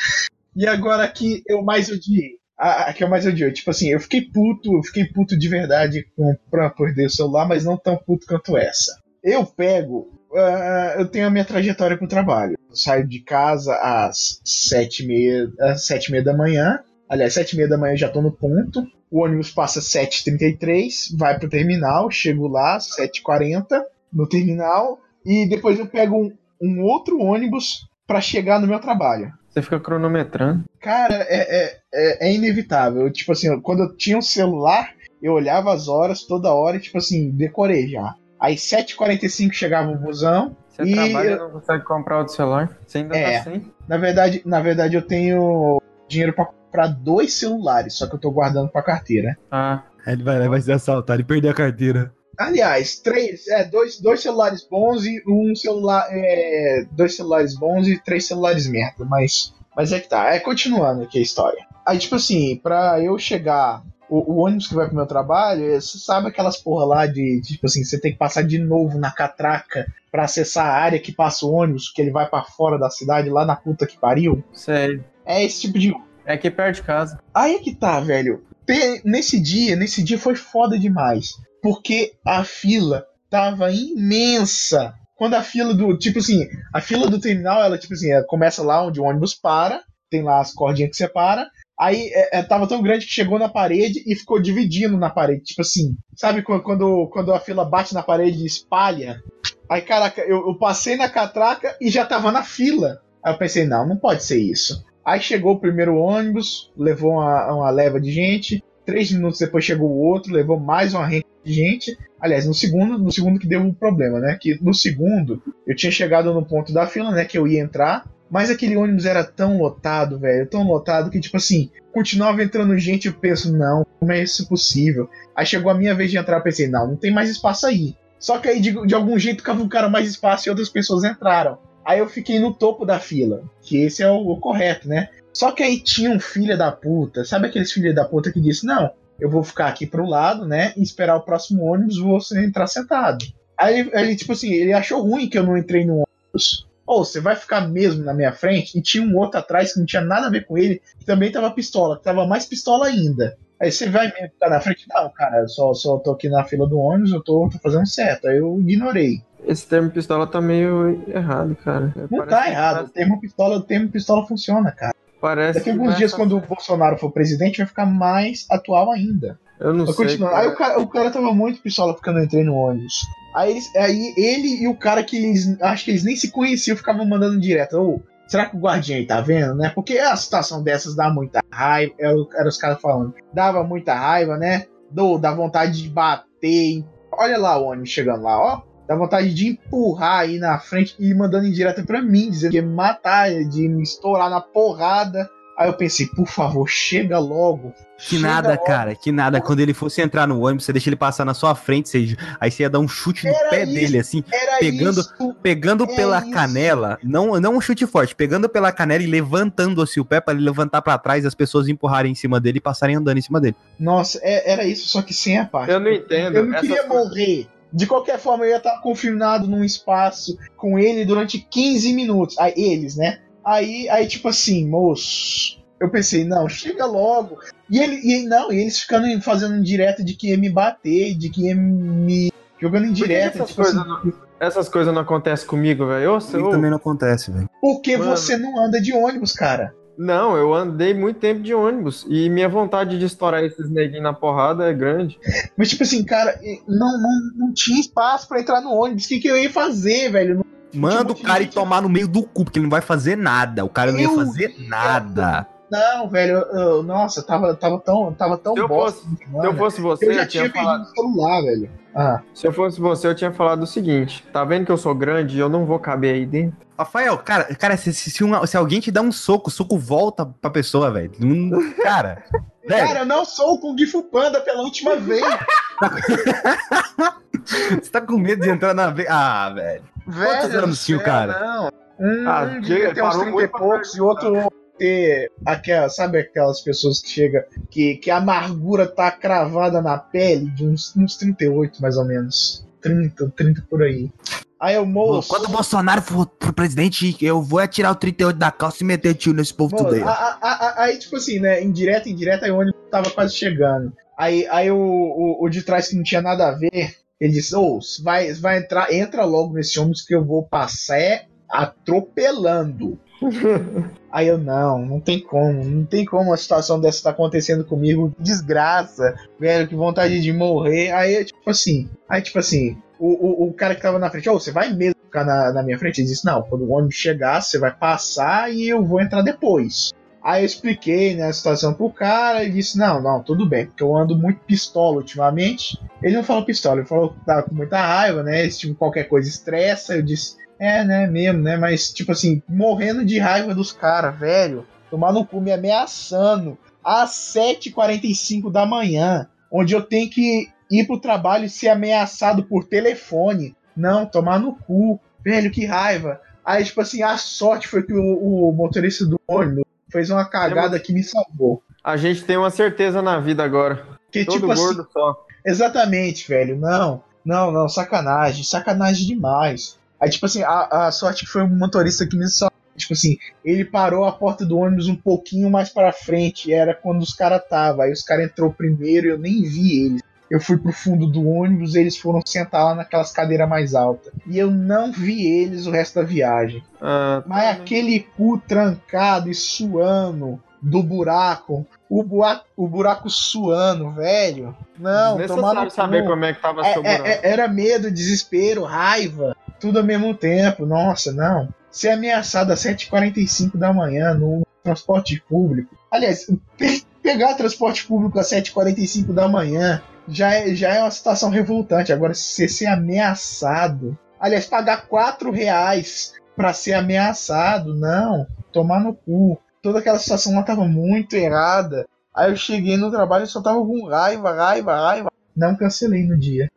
E agora aqui eu mais odiei. A, a que eu mais odiei. Tipo assim, eu fiquei puto, eu fiquei puto de verdade com, pra perder o celular, mas não tão puto quanto essa. Eu pego. ah, eu tenho a minha trajetória pro trabalho. Eu saio de casa às sete e meia, às sete e meia da manhã. Aliás, sete e meia da manhã eu já tô no ponto. O ônibus passa 7h33, vai pro terminal, chego lá, 7h40 no terminal. E depois eu pego um, um outro ônibus pra chegar no meu trabalho. Você fica cronometrando. Cara, é, é, é, é inevitável. Tipo assim, quando eu tinha um celular, eu olhava as horas toda hora e, tipo assim, decorei já. Aí 7h45 chegava o busão. Você E trabalha e não consegue comprar outro celular. Você ainda É. tá sem. Na verdade, na verdade, eu tenho dinheiro pra comprar dois celulares, só que eu tô guardando pra carteira. Ah, Aí ele vai lá e vai ser assaltado e perder a carteira. Aliás, três, é, dois, dois celulares bons e um celular. É, dois celulares bons e três celulares merda, mas. Mas é que tá. É continuando aqui a história. Aí, tipo assim, pra eu chegar. O, o ônibus que vai pro meu trabalho, é, você sabe aquelas porra lá de, de, tipo assim, você tem que passar de novo na catraca pra acessar a área que passa o ônibus, que ele vai pra fora da cidade, lá na puta que pariu. Sério. É esse tipo de É aqui perto de casa. Aí é que tá, velho. Te- Nesse dia, nesse dia foi foda demais. Porque a fila tava imensa. Quando a fila do. Tipo assim, a fila do terminal, ela, tipo assim, ela começa lá onde o ônibus para, tem lá as cordinhas que separa. Aí é, é, tava tão grande que chegou na parede e ficou dividindo na parede. Tipo assim, sabe quando, quando, quando a fila bate na parede e espalha? Aí, caraca, eu, eu passei na catraca e já tava na fila. Aí eu pensei, não, não pode ser isso. Aí chegou o primeiro ônibus, levou uma, uma leva de gente. Três minutos depois chegou o outro, levou mais uma rede de gente. Aliás, no segundo, no segundo que deu um problema, né? Que no segundo eu tinha chegado no ponto da fila, né? Que eu ia entrar. Mas aquele ônibus era tão lotado, velho, tão lotado que, tipo assim, continuava entrando gente eu penso, não, como é isso possível? Aí chegou a minha vez de entrar, eu pensei, não, não tem mais espaço aí. Só que aí, de, de algum jeito, cavucaram mais espaço e outras pessoas entraram. Aí eu fiquei no topo da fila, que esse é o, o correto, né? Só que aí tinha um filho da puta, sabe aqueles filhos da puta que disse, não, eu vou ficar aqui pro lado, né, e esperar o próximo ônibus, vou entrar sentado. Aí ele, tipo assim, ele achou ruim que eu não entrei no ônibus. Ou você vai ficar mesmo na minha frente? E tinha um outro atrás que não tinha nada a ver com ele, que também tava pistola, que tava mais pistola ainda. Aí você vai mesmo ficar na frente? Não, cara, eu só, só tô aqui na fila do ônibus, eu tô, tô fazendo certo. Aí eu ignorei. Esse termo pistola tá meio errado, cara. Não tá errado. O termo pistola, o termo pistola funciona, cara. Parece Daqui a alguns dias, quando o Bolsonaro for presidente, vai ficar mais atual ainda. Eu não sei. cara. Aí o cara, o cara tava muito pistola porque eu não entrei no ônibus. Aí, eles- aí ele e o cara que eles. Acho que eles nem se conheciam ficavam mandando direto. Ô, será que o guardinha aí tá vendo, né? Porque a situação dessas dá muita raiva. Era, o- era os caras falando. Dava muita raiva, né? Do, dá vontade de bater. Olha lá o ônibus chegando lá, ó. Dá vontade de empurrar aí na frente e ir mandando em direto pra mim, dizendo que ia me matar, de me estourar na porrada. Aí eu pensei, por favor, chega logo. Que Chega nada, logo. cara, que nada. Quando ele fosse entrar no ônibus, você deixa ele passar na sua frente, você- aí você ia dar um chute no Era pé isso. dele, assim, Era Pegando- isso. pegando É pela isso. canela, não, não um chute forte, pegando pela canela e levantando assim o pé pra ele levantar pra trás e as pessoas empurrarem em cima dele e passarem andando em cima dele. Nossa, é- era isso, só que sem a parte. Eu não entendo. Eu não queria coisas- morrer. De qualquer forma, eu ia estar confinado num espaço com ele durante 15 minutos. Aí, eles, né? Aí, aí, tipo assim, moço. Eu pensei, não, chega logo. E ele, e não, e eles ficando fazendo direto de que ia me bater, de que ia me. jogando em essas Tipo assim, coisas não- Essas coisas não acontecem comigo, velho. Seu- Isso também não acontece, velho. porque Mano. você não anda de ônibus, cara. Não, eu andei muito tempo de ônibus. E minha vontade de estourar esses neguinhos na porrada é grande. Mas, tipo assim, cara, não, não, não tinha espaço pra entrar no ônibus. O que, que eu ia fazer, velho? Manda o cara ir tomar no meio do cu, porque ele não vai fazer nada. O cara não ia Eu fazer ia- nada. Não, velho, eu- eu- nossa, tava, tava tão, tava tão Se eu bosta. fosse- Se eu fosse você, eu eu, já tinha tinha falado. celular, velho. Ah, Se eu fosse você, eu tinha falado o seguinte: tá vendo que eu sou grande e eu não vou caber aí dentro? Rafael, cara, cara se, se, se uma- se alguém te dá um soco, o soco volta pra pessoa, velho. Cara, velho, Cara, eu não sou o Kung Fu Panda pela última vez. você tá com medo de entrar na. Ah, velho. velho. anos do tinha o cara? Não. Um Ah, devia ter uns parou 30 e poucos e outro ter aquela, sabe aquelas pessoas que chega que, que a amargura tá cravada na pele de uns, uns 38 mais ou menos. 30, 30 por aí. Aí eu moço. Quando o Bolsonaro for pro presidente, eu vou atirar o 38 da calça e meter tio nesse povo tudo aí. Aí, tipo assim, né? Indireta, indireta, aí o ônibus tava quase chegando. Aí, aí o, o, o de trás que não tinha nada a ver, ele disse, ô, vai, vai entrar, entra logo nesse ônibus que eu vou passar é atropelando. Aí eu, não, não tem como, não tem como uma situação dessa tá acontecendo comigo. Desgraça, velho, que vontade de morrer. Aí, tipo assim, aí, tipo assim, o, o, o cara que tava na frente, ô, você vai mesmo ficar na, na minha frente? Ele disse, não, quando o ônibus chegar, você vai passar e eu vou entrar depois. Aí eu expliquei né, a situação pro cara e disse: Não, não, tudo bem, porque eu ando muito pistola ultimamente. Ele não falou pistola, ele falou que tava com muita raiva, né? Esse tipo, qualquer coisa estressa. Eu disse: É, né, mesmo, né? Mas, tipo assim, morrendo de raiva dos caras, velho. Tomar no cu me ameaçando às 7h45 da manhã, onde eu tenho que ir pro trabalho e ser ameaçado por telefone. Não, tomar no cu. Velho, que raiva. Aí, tipo assim, a sorte foi que o, o motorista do ônibus fez uma cagada que me salvou. A gente tem uma certeza na vida agora. Que, Todo tipo assim, gordo só. Exatamente, velho. Não, não, não, sacanagem, sacanagem demais. Aí, tipo assim, a, a sorte que foi um motorista que me salvou. Tipo assim, ele parou a porta do ônibus um pouquinho mais pra frente. Era quando os caras tava. Aí os caras entrou primeiro e eu nem vi eles. Eu fui pro fundo do ônibus eles foram sentar lá naquelas cadeiras mais altas. E eu não vi eles o resto da viagem. Ah, Mas aquele cu trancado e suando do buraco. O, bua- o buraco suando, velho. Não, tomar no saber cu. como é que tava É- seu é- buraco. é- era medo, desespero, raiva, tudo ao mesmo tempo. Nossa, não. Ser ameaçado às 7h45 da manhã no transporte público. Aliás, pe- pegar transporte público às 7h45 da manhã já é, já é uma situação revoltante. Agora, você ser ameaçado. Aliás, pagar 4 reais pra ser ameaçado, não. Tomar no cu. Toda aquela situação lá tava muito errada. Aí eu cheguei no trabalho e só tava com raiva, raiva, raiva. Não cancelei no dia.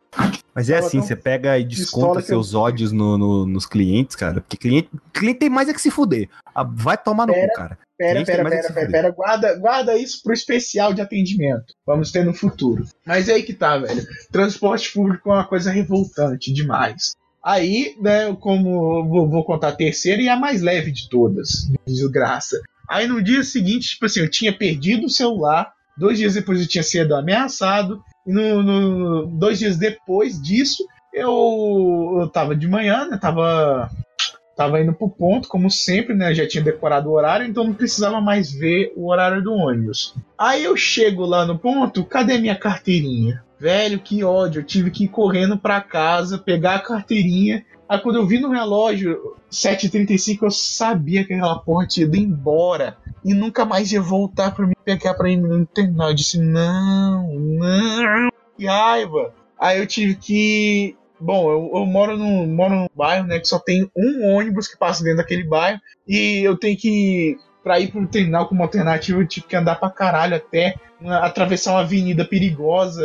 Mas é assim, tão você pega e desconta eu- seus ódios no- no- nos clientes, cara. Porque cliente, cliente tem mais é que se fuder. Ah, Vai tomar no Pera. cu, cara. Pera, pera, é pera, pera, pera. Guarda, guarda isso pro especial de atendimento. Vamos ter no futuro. Mas é aí que tá, velho. Transporte público é uma coisa revoltante demais. Aí, né, como vou, vou contar a terceira e a mais leve de todas. Desgraça. Aí no dia seguinte, tipo assim, eu tinha perdido o celular. Dois dias depois eu tinha sido ameaçado. No, no- dois dias depois disso, eu, eu tava de manhã, né? Tava Tava indo pro ponto, como sempre, né? Já tinha decorado o horário, então não precisava mais ver o horário do ônibus. Aí eu chego lá no ponto, cadê minha carteirinha? Velho, que ódio. Eu tive que ir correndo pra casa, pegar a carteirinha. Aí quando eu vi no relógio 7h35, eu sabia que aquela porra tinha ido embora. E nunca mais ia voltar pra me pegar pra ir no terminal. Eu disse, não, não. Que raiva. Aí eu tive que Bom, eu, eu moro, num, moro num bairro, né, que só tem um ônibus que passa dentro daquele bairro e eu tenho que pra ir pro terminal como alternativa, eu tive que andar pra caralho até uma- atravessar uma avenida perigosa,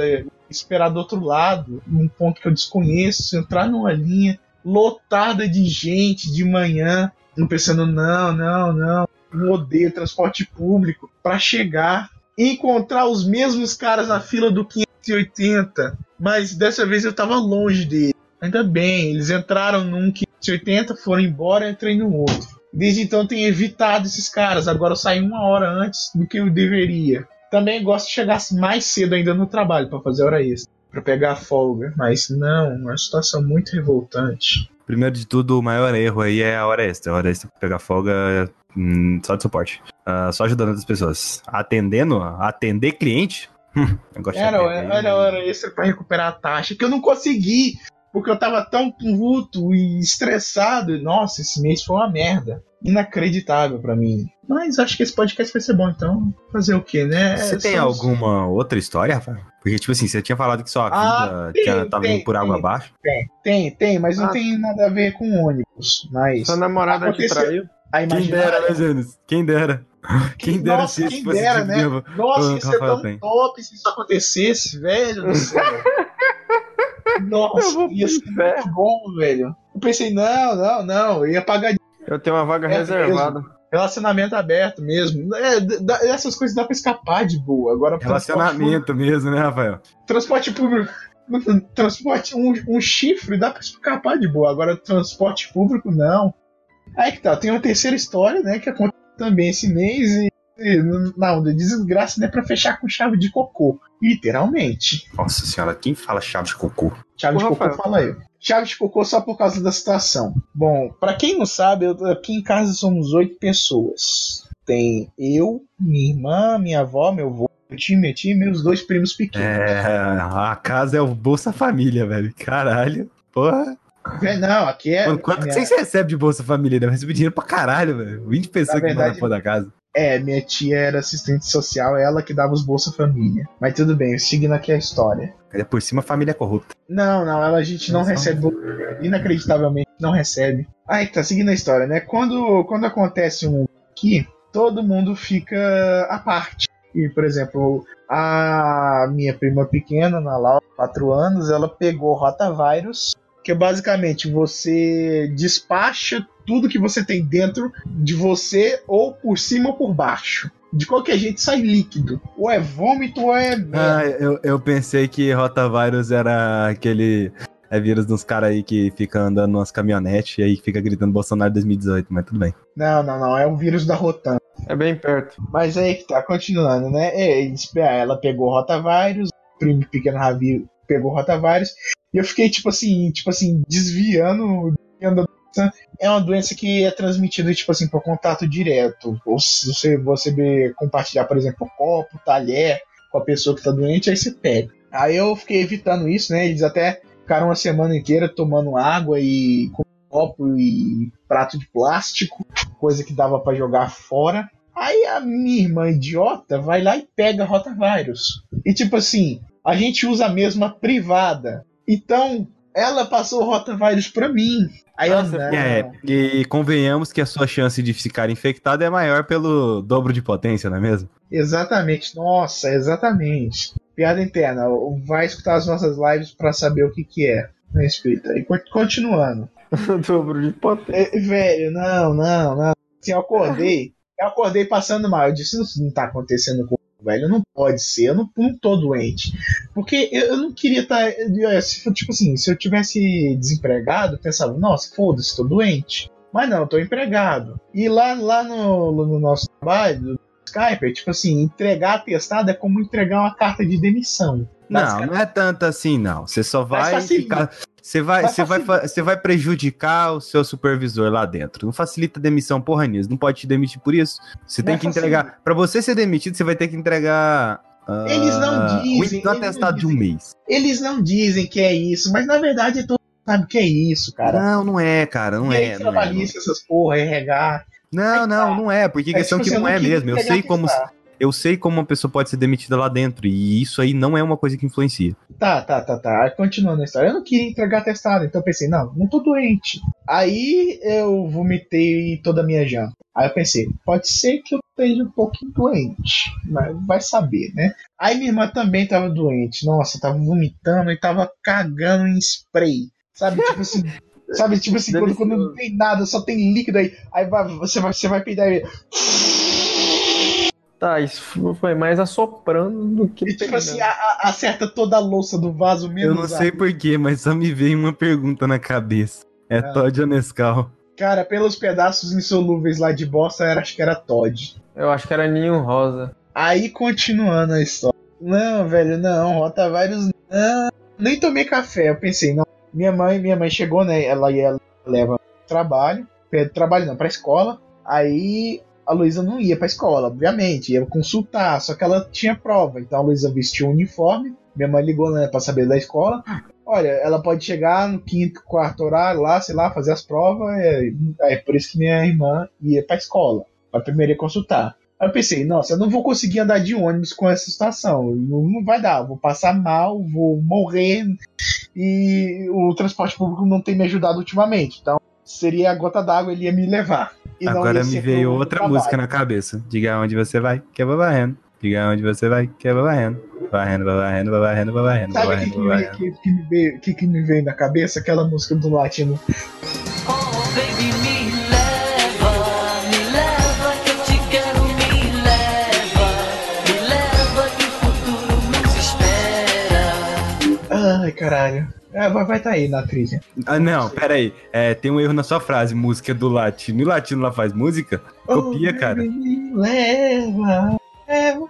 esperar do outro lado, num ponto que eu desconheço, entrar numa linha lotada de gente de manhã, pensando, não, não, não, eu odeio transporte público, pra chegar encontrar os mesmos caras na fila do 580, mas dessa vez eu tava longe dele. Ainda bem, eles entraram num 580, foram embora, eu entrei no outro. Desde então tenho evitado esses caras. Agora eu saí uma hora antes do que eu deveria. Também gosto de chegar mais cedo ainda no trabalho para fazer hora extra, para pegar a folga. Mas não, é uma situação muito revoltante. Primeiro de tudo, o maior erro aí é a hora extra. A hora extra pra pegar folga hum, só de suporte. Ah, só ajudando outras pessoas. Atendendo, atender cliente. Hum, Era, aí. era hora extra para recuperar a taxa, que eu não consegui, porque eu tava tão puto e estressado. Nossa, esse mês foi uma merda. Inacreditável para mim. Mas acho que esse podcast vai ser bom, então. Fazer o quê, né? Você tem Somos- alguma outra história, Rafael? Porque, tipo assim, você tinha falado que sua Ah, vida tem, tinha, tava tem, indo por água tem. abaixo. Tem, tem, tem, mas não Ah. tem nada a ver com ônibus. Mas Sua namorada te Aconteceu- traiu? a Quem dera, né, Janis? Quem dera. Quem dera Nossa, se quem fosse dera, tipo né? de- Nossa, Ah, isso é tão tem. top se isso acontecesse, velho do céu. Nossa, ia ser inferno. muito bom, velho. Eu pensei, não, não, não, eu ia pagar Eu tenho uma vaga É reservada. Relacionamento aberto mesmo. É, essas coisas dá pra escapar de boa. Agora, transporte Relacionamento mesmo, né, Rafael? público- Transporte público. Transporte, um, um chifre dá pra escapar de boa. Agora, transporte público, não. Aí que tá, tem uma terceira história, né, que aconteceu também esse mês e. e Não, de desgraça não é pra fechar com chave de cocô. Literalmente. Nossa senhora, quem fala chave de cocô? Chave Ô, de cocô, Rafael. fala eu. Chave de cocô só por causa da situação. Bom, pra quem não sabe, eu- aqui em casa somos oito pessoas. Tem eu, minha irmã, minha avó, meu avô, meu tio, minha tia e meus dois primos pequenos. É, a casa é o Bolsa Família, velho. Caralho. Porra. É, Não, aqui é. Mano, quanto que minha, vocês recebem de Bolsa Família? Deve receber dinheiro pra caralho, velho. 20 pessoas Na que moram verdade- fora da casa. É, minha tia era assistente social, ela que dava os Bolsa Família. Mas tudo bem, seguindo aqui a história. Ainda por cima, a família é corrupta. Não, não, ela a gente não Nossa. recebe, Bolsa- inacreditavelmente não recebe. Aí tá, seguindo a história, né? Quando, quando acontece um aqui, todo mundo fica à parte. E, por exemplo, a minha prima pequena, Ana Laura, quatro anos, ela pegou rotavírus, que é basicamente você despacha tudo que você tem dentro de você, ou por cima ou por baixo. De qualquer jeito sai líquido. Ou é vômito ou é merda. Ah, eu, eu pensei que rotavírus era aquele. É vírus dos caras aí que fica andando nas caminhonetes e aí fica gritando Bolsonaro 2018, mas tudo bem. Não, não, não. É um vírus da Rotan. É bem perto. Mas aí que tá, continuando, né? É, eles- ela pegou rotavírus, o primo pequeno Ravi pegou rotavírus, e eu fiquei, tipo assim, tipo assim, desviando, desviando. É uma doença que é transmitida, tipo assim, por contato direto. Ou se você, você compartilhar, por exemplo, copo, talher com a pessoa que tá doente, aí você pega. Aí eu fiquei evitando isso, né? Eles até ficaram uma semana inteira tomando água e com copo e prato de plástico, coisa que dava pra jogar fora. Aí a minha irmã idiota vai lá e pega rotavírus. E tipo assim, a gente usa a mesma privada. Então, ela passou o rotavírus pra mim. Aí Nossa, não. É, e convenhamos que a sua chance de ficar infectado é maior pelo dobro de potência, não é mesmo? Exatamente, nossa, exatamente. Piada interna, vai escutar as nossas lives pra saber o que que é. a Respeito. E co- continuando. Dobro de potência. É, velho, não, não, não. Assim, eu acordei, eu acordei passando mal. Eu disse, isso não tá acontecendo comigo, velho. Não pode ser, eu não, não tô doente. Porque eu, eu não queria estar. tipo assim, se eu tivesse desempregado, eu pensava, nossa, foda-se, tô doente. Mas não, eu tô empregado. E lá, lá no, no nosso trabalho, do Skype, é tipo assim, entregar atestado é como entregar uma carta de demissão. Não, não é tanto assim, não. Você só vai ficar. Você vai, você vai, você vai prejudicar o seu supervisor lá dentro. Não facilita a demissão, porra nisso. Não pode te demitir por isso. Você tem Mas que entregar. Pra você ser demitido, você vai ter que entregar. ah, Eles não dizem, Um atestado de um mês. Eles não dizem que é isso, mas na verdade todo mundo sabe que é isso, cara. Não, não é, cara. Não é. Não, é, não, é. trabalhista, essas porra, RH. não, não, não é. Porque É, questão tipo que assim, não é mesmo. Eu sei como. atestado. Eu sei como uma pessoa pode ser demitida lá dentro. E isso aí não é uma coisa que influencia. Tá, tá, tá, tá. Aí, Continuando a história. Eu não queria entregar atestado, então eu pensei, não, não tô doente. Aí eu vomitei toda a minha janta. Aí eu pensei, pode ser que eu esteja um pouquinho doente, mas vai saber, né? Aí minha irmã também tava doente. Nossa, tava vomitando e tava cagando em spray. Sabe, tipo assim. Sabe, tipo assim, quando, quando não tem nada, só tem líquido aí. Aí vai- você, vai, você vai peidar e. Tá, isso foi mais assoprando do que. E tipo pegando. assim, a- a- acerta toda a louça do vaso mesmo. Eu não sei porquê, mas só me veio uma pergunta na cabeça. É Ah. Todd ou Nescau? Cara, pelos pedaços insolúveis lá de bosta, era, acho que era Todd. Eu acho que era ninho rosa. Aí, continuando a história. Não, velho, não, rotavírus não. Nem tomei café. Eu pensei, não. Minha mãe, minha mãe chegou, né? Ela ia leva pro trabalho. Trabalho não, pra escola. Aí a Luísa não ia pra escola, obviamente. Ia consultar, só que ela tinha prova. Então a Luísa vestiu o uniforme. Minha mãe ligou, né, pra saber da escola. Olha, ela pode chegar no quinto, quarto horário lá, sei lá, fazer as provas. É, é por isso que minha irmã ia pra escola. Pra primeiro ir consultar. Aí eu pensei, nossa, eu não vou conseguir andar de ônibus com essa situação. Não, não vai dar, vou passar mal, vou morrer. E o transporte público não tem me ajudado ultimamente. Então, seria a gota d'água, ele ia me levar. E Agora me veio outra trabalho. música na cabeça. Diga onde você vai, que eu vou varrendo. Diga onde você vai, que eu vou varrendo. Varrendo, varrendo, varrendo, varrendo, Sabe o que, que, me, que, que me veio, que, que me veio na cabeça? Aquela música do latino. Oh, baby, me leva, me leva que eu te quero, me leva, me leva que o futuro nos espera. Ai, caralho. É, vai vai tá aí na trilha. Ah, não, peraí. É, tem um erro na sua frase, música do latino. E o latino lá faz música? Copia, Oh, cara. leva, leva.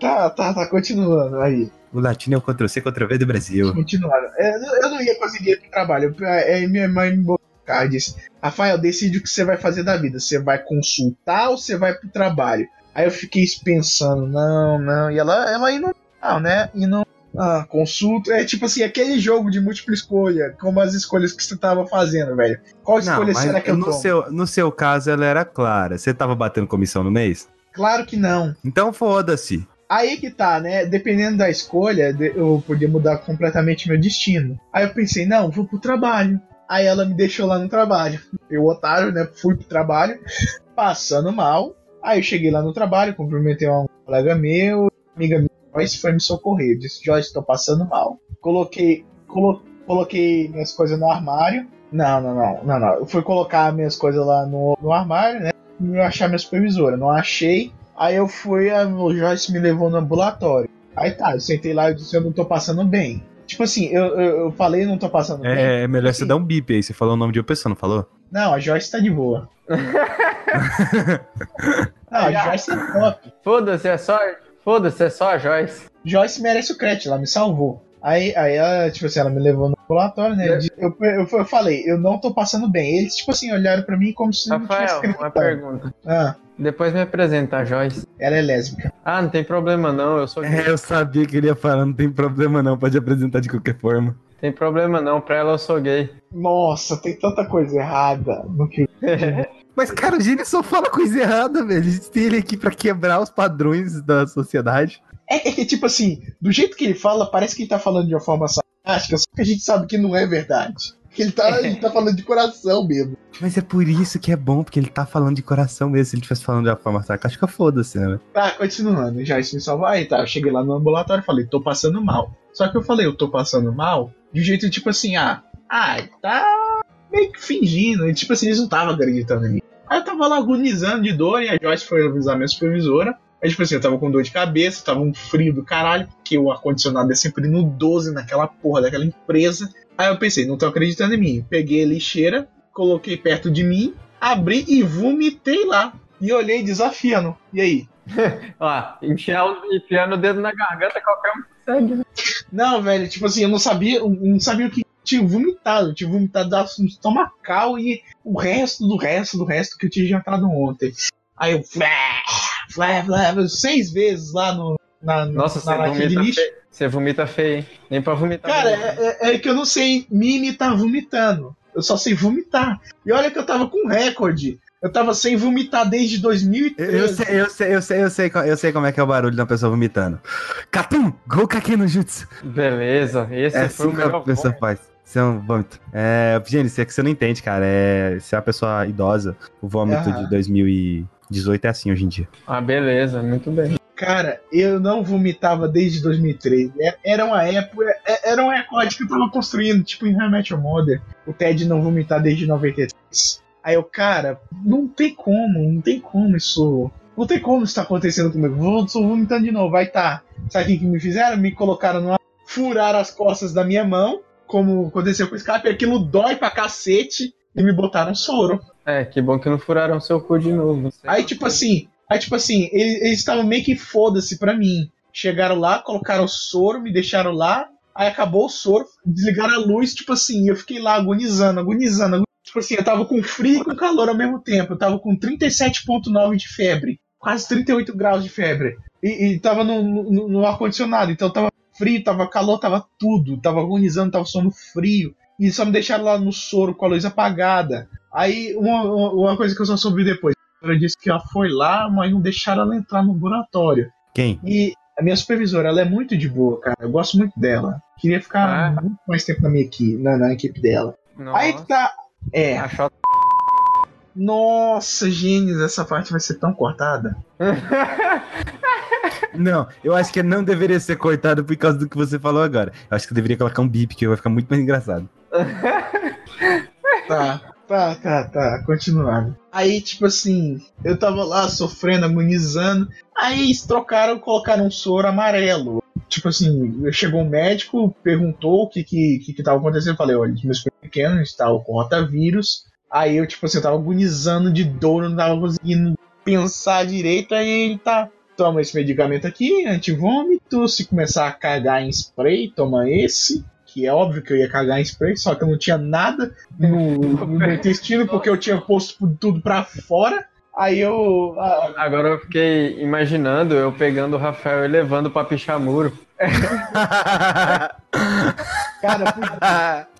Tá, tá, tá, continuando aí. O latino é o Ctrl-C, Ctrl-V do Brasil. Continuando. É, eu não ia conseguir ir pro trabalho. É, minha mãe me botou e disse: Rafael, decide o que você vai fazer da vida. Você vai consultar ou você vai pro trabalho? Aí eu fiquei pensando, não, não. E ela, ela aí não. Não, né? E não. Ah, consulta. É tipo assim, aquele jogo de múltipla escolha, como as escolhas que você tava fazendo, velho. Qual Não, escolha mas será que eu no tomo? seu, no seu caso ela era clara. Você tava batendo comissão no mês? Claro que não. Então foda-se. Aí que tá, né? Dependendo da escolha, eu podia mudar completamente meu destino. Aí eu pensei, não, vou pro trabalho. Aí ela me deixou lá no trabalho. Eu, otário, né? Fui pro trabalho, passando mal. Aí eu cheguei lá no trabalho, cumprimentei um colega meu, amiga minha, Joyce foi me socorrer. Eu disse, Joyce, tô passando mal. coloquei, colo- coloquei minhas coisas no armário. Não, não, não, não, não. Eu fui colocar minhas coisas lá no, no armário, né? E achar minha supervisora. Não achei. Aí eu fui, a o Joyce me levou no ambulatório. Aí tá, eu sentei lá e disse, eu não tô passando bem. Tipo assim, eu, eu, eu falei não tô passando bem. É, é melhor você dar um bip aí. Você falou o nome de uma pessoa, não falou? Não, a Joyce tá de boa. não, a Joyce é top. Foda-se, é só. Foda-se, é só a Joyce. Joyce merece o crédito, ela me salvou. Aí, aí ela, tipo assim, ela me levou no ambulatório, né? Eu, eu, eu falei, eu não tô passando bem. Eles, tipo assim, olharam pra mim como se não tivesse Rafael, uma pergunta. Ah, Depois me apresenta a Joyce. ela é lésbica. Ah, não tem problema não, eu sou gay. É, eu sabia que ele ia falar, não tem problema não, pode apresentar de qualquer forma. Tem problema não, pra ela eu sou gay. Nossa, tem tanta coisa errada no que. Mas, cara, o Gênio só fala coisa errada, velho. A gente tem ele aqui pra quebrar os padrões da sociedade. É, é que, tipo assim, do jeito que ele fala, parece que ele tá falando de uma forma sarcástica, só que a gente sabe que não é verdade. Ele tá, ele tá falando de coração mesmo. Mas é por isso que é bom, porque ele tá falando de coração mesmo. Se ele estivesse falando de uma forma sarcástica, foda-se, né? Tá, continuando, já isso me salvou. Aí tá, eu cheguei lá no ambulatório e falei, tô passando mal. Só que eu falei, eu tô passando mal, de um jeito tipo assim, ah, ah, tá meio que fingindo. E, tipo assim, eles não estavam acreditando em mim. Aí eu tava lá agonizando de dor e a Joyce foi avisar minha supervisora. Aí, tipo assim, eu tava com dor de cabeça, tava um frio do caralho, porque o ar-condicionado é sempre no 12 naquela porra daquela empresa. Aí eu pensei, não tô acreditando em mim. Peguei a lixeira, coloquei perto de mim, abri e vomitei lá. E olhei desafiando. E aí? Ó, enfiando o dedo na garganta, qualquer um consegue. né? Não, velho, tipo assim, eu não sabia, eu não sabia o que tinha vomitado. Eu tinha vomitado da estomacal e o resto do resto do resto que eu tinha jantado ontem. Aí eu. Flá, flá, flá, seis vezes lá no, na, Nossa, na você latinha de vomita lixo. feio. Você vomita feio, hein? Nem pra vomitar. Cara, mesmo. é, é- é que eu não sei me imitar vomitando. Eu só sei vomitar. E olha que eu tava com recorde. Eu tava sem vomitar desde Eu, 2013. eu sei, eu sei, eu sei, eu sei, eu sei como é que é o barulho de uma pessoa vomitando. Catum! Gol Kake no Jutsu! Beleza, esse É foi assim o que a pessoa faz. Isso é um vômito. É, Gênesis, é que você não entende, cara. É, se é uma pessoa idosa, o vômito Aham. de 2018 é assim hoje em dia. Ah, beleza, muito bem. Cara, eu não vomitava desde 2013. É- Era uma época. é- Era um recorde que eu tava construindo, tipo em Your Mother. O Ted não vomitar desde 93. Aí eu, cara, não tem como, não tem como isso. Não tem como isso tá acontecendo comigo. Vou tô vomitando de novo, vai tá. Sabe o que, que me fizeram? Me colocaram numa. Furaram as costas da minha mão, como aconteceu com o Skype. Aquilo dói pra cacete. E me botaram soro. É, que bom que não furaram seu cu de novo. Aí, tipo assim, aí, tipo assim, eles estavam meio que foda-se pra mim. Chegaram lá, colocaram o soro, me deixaram lá, aí acabou o soro, desligaram a luz, tipo assim, eu fiquei lá agonizando, agonizando, agonizando. Tipo assim, eu tava com frio e com calor ao mesmo tempo. Eu tava com 37,9 de febre, quase 38 graus de febre. E, e tava no, no- no ar-condicionado, então tava frio, tava calor, tava tudo. Tava agonizando, tava sono frio. E só me deixaram lá no soro com a luz apagada. Aí, uma, uma uma coisa que eu só soube depois. Ela disse que ela foi lá, mas não deixaram ela entrar no laboratório. Quem? E a minha supervisora, ela é muito de boa, cara. Eu gosto muito dela. Queria ficar Ah. muito mais tempo na minha equipe, na, na equipe dela. Aí que tá. É. A Xota- Nossa, gênios, essa parte vai ser tão cortada. Não, eu acho que não deveria ser cortado por causa do que você falou agora. Eu acho que eu deveria colocar um bip, que vai ficar muito mais engraçado. Tá, tá, tá, tá, continuando. Aí, tipo assim, eu tava lá sofrendo, agonizando. Aí eles trocaram, colocaram um soro amarelo. Tipo assim, chegou um médico, perguntou o que que, que, que tava acontecendo. Eu falei, olha, meus pequenos estavam com rotavírus. Aí eu, tipo assim, eu tava agonizando de dor, não tava conseguindo pensar direito. Aí ele tá, toma esse medicamento aqui, antivômito. Se começar a cagar em spray, toma esse. Que é óbvio que eu ia cagar em spray, só que eu não tinha nada no, no meu intestino, porque eu tinha posto tudo pra fora. Aí eu. ah, Agora eu fiquei imaginando eu pegando o Rafael e levando pra pichar muro. cara,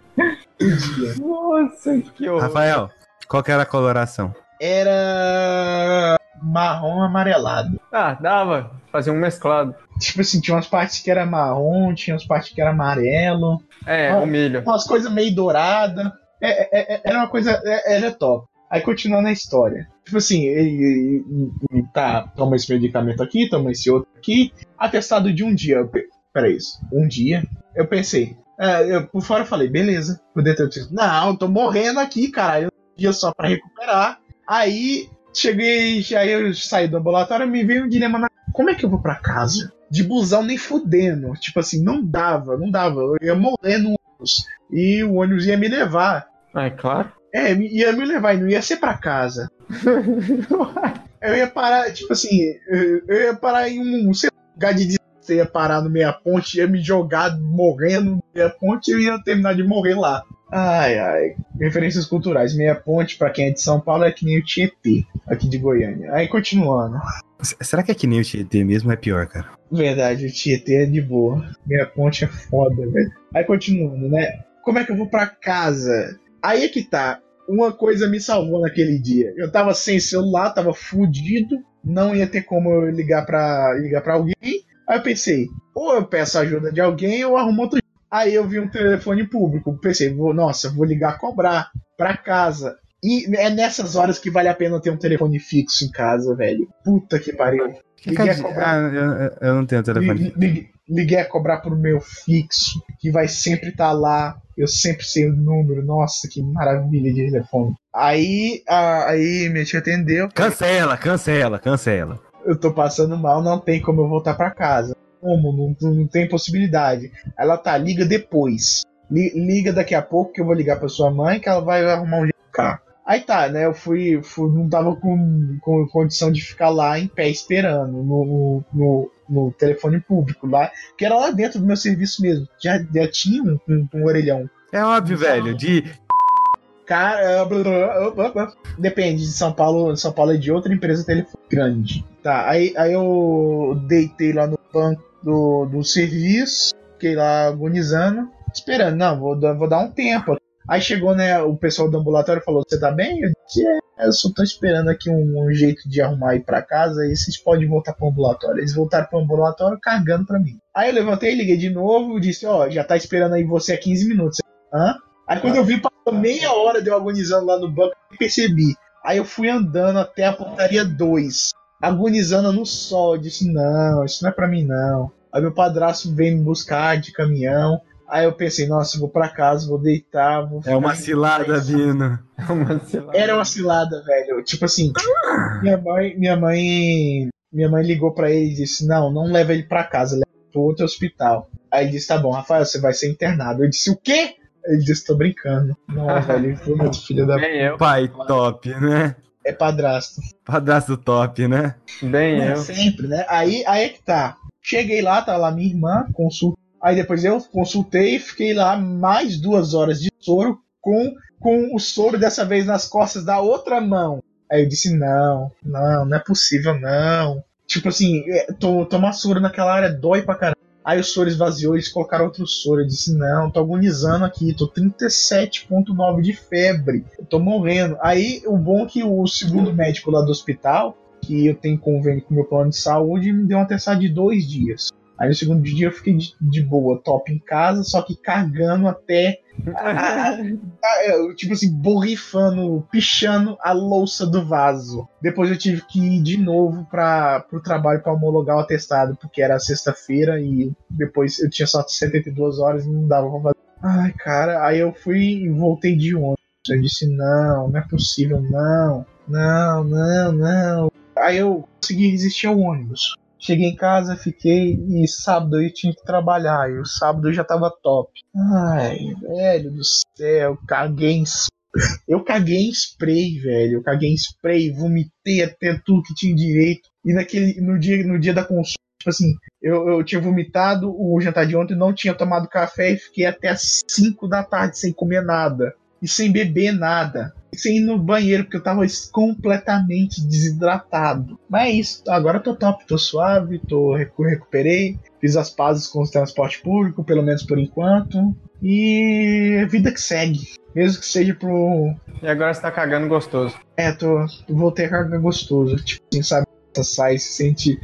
podia. Nossa, que horror. Rafael, qual que era a coloração? Era marrom amarelado. Ah, dava. Fazer um mesclado. Tipo assim, tinha umas partes que era marrom, tinha umas partes que era amarelo, É, Ah. o milho. umas coisas meio douradas. É, é, é, era uma coisa. É, era top. Aí continuando a história. Tipo assim, ele, ele- ele tá, toma esse medicamento aqui, toma esse outro aqui. Atestado de um dia. Pera isso. Um dia, eu pensei. É, eu, por fora eu falei, beleza. O detetive, não, eu tô morrendo aqui, caralho. Um dia só pra recuperar. Aí, cheguei, aí eu saí do ambulatório me veio um dilema na. Como é que eu vou pra casa? De busão nem fudendo. Tipo assim, não dava, não dava. Eu ia morrer no ônibus. E o ônibus ia me levar. É claro. É, ia me levar e não ia ser pra casa. Eu ia parar, tipo assim, eu eu ia parar em um sei lá, lugar de distância, ia parar no meia ponte, ia me jogar morrendo no meia ponte e eu ia terminar de morrer lá. Ai, ai. Referências culturais. Meia ponte, pra quem é de São Paulo, é que nem o Tietê, aqui de Goiânia. Aí, continuando. Será que é que nem o Tietê mesmo é pior, cara? Verdade, o Tietê é de boa. Meia ponte é foda, velho. Aí continuando, né? Como é que eu vou pra casa? Aí é que tá. Uma coisa me salvou naquele dia. Eu tava sem celular, tava fudido, não ia ter como eu ligar pra, ligar pra alguém. Aí eu pensei, ou eu peço ajuda de alguém ou arrumo outro. Aí eu vi um telefone público. Pensei, vou, nossa, vou ligar cobrar pra casa. E é nessas horas que vale a pena ter um telefone fixo em casa, velho. Puta que pariu. Liguei a cobrar. Ah, eu, eu- não tenho telefone. Li- li- Liguei a cobrar pro meu fixo, que vai sempre estar lá. Eu sempre sei o número. Nossa, que maravilha de telefone. Aí, a- aí minha tia atendeu. Cancela, cancela, cancela. Eu tô passando mal, não tem como eu voltar pra casa. Como? Não, não tem possibilidade. Ela tá, liga depois. Li- liga daqui a pouco que eu vou ligar pra sua mãe que ela vai arrumar um jeito de ficar. Aí tá, né? Eu fui, fui- não tava com, com condição de ficar lá em pé esperando no, no, no- telefone público lá, que era lá dentro do meu serviço mesmo. Já, já tinha um, um- um orelhão. É óbvio, velho. De. Cara, blá, blá, blá, blá. depende de São Paulo. São Paulo é de outra empresa telefone grande. Tá, aí, aí eu deitei lá no banco do, do serviço, fiquei lá agonizando, esperando. Não, vou, dar- vou dar um tempo. Aí chegou, né, o pessoal do ambulatório falou: Você tá bem? Eu disse: É, eu só tô esperando aqui um, um jeito de arrumar ir pra casa e vocês podem voltar pro ambulatório. Eles voltaram pro ambulatório carregando pra mim. Aí eu levantei, liguei de novo, disse: Ó, já tá esperando aí você há 15 minutos. Hã? Aí quando eu vi, passou meia hora de eu agonizando lá no banco, eu percebi. Aí eu fui andando até a portaria 2, agonizando no sol. Eu disse: Não, isso não é pra mim não. Aí meu padrasto veio me buscar de caminhão. Aí eu pensei: Nossa, vou pra casa, vou deitar. Vou É uma cilada vindo. Uma cilada. Era uma cilada, velho. Tipo assim, minha mãe, minha mãe, minha mãe ligou pra ele e disse: "Não, não leva ele pra casa, leva pro outro hospital". Aí ele disse: "Tá bom, Rafael, você vai ser internado". Eu disse: "O quê?" Ele disse: "Tô brincando". Não, velho, foi muito filho da Bem eu, Pai top, né? é padrasto. Padrasto top, né? bem É, eu. sempre, né? Aí, aí é que tá. Cheguei lá, tá lá minha irmã, consulta. Aí depois eu consultei e fiquei lá mais duas horas de soro com, com o soro dessa vez nas costas da outra mão. Aí eu disse, não, não, não é possível, não. Tipo assim, é, to- tomar soro naquela área dói pra caramba. Aí o soro esvaziou, eles colocaram outro soro. Eu disse, não, tô agonizando aqui, tô 37.9 de febre, eu tô morrendo. Aí o bom é que o segundo médico lá do hospital, que eu tenho convênio com o meu plano de saúde, me deu uma testada de dois dias. Aí no segundo dia eu fiquei de, de boa, top em casa, só que cagando até. Ah, eu, tipo assim, borrifando, pichando a louça do vaso. Depois eu tive que ir de novo para pro trabalho para homologar o atestado, porque era sexta-feira e depois eu tinha só 72 horas e não dava pra fazer. Ai, cara, aí eu fui e voltei de ônibus. Eu disse: não, não é possível, não, não, não, não. Aí eu consegui resistir ao ônibus. Cheguei em casa, fiquei e sábado eu tinha que trabalhar. E o sábado eu já tava top. Ai, velho do céu, caguei em. Eu caguei em spray, velho. Eu caguei em spray, vomitei até tudo que tinha direito. E naquele, no, dia, no dia da consulta, tipo assim, eu, eu tinha vomitado o jantar de ontem, não tinha tomado café e fiquei até as 5 da tarde sem comer nada. E sem beber nada. E sem ir no banheiro, porque eu tava completamente desidratado. Mas é isso. Agora tô top, tô suave, tô recu- recuperei. Fiz as pazes com o transporte público, pelo menos por enquanto. E vida que segue. Mesmo que seja pro. E agora você tá cagando gostoso. É, tô. Voltei a carga gostoso. Tipo assim, sabe? Sai, se sente.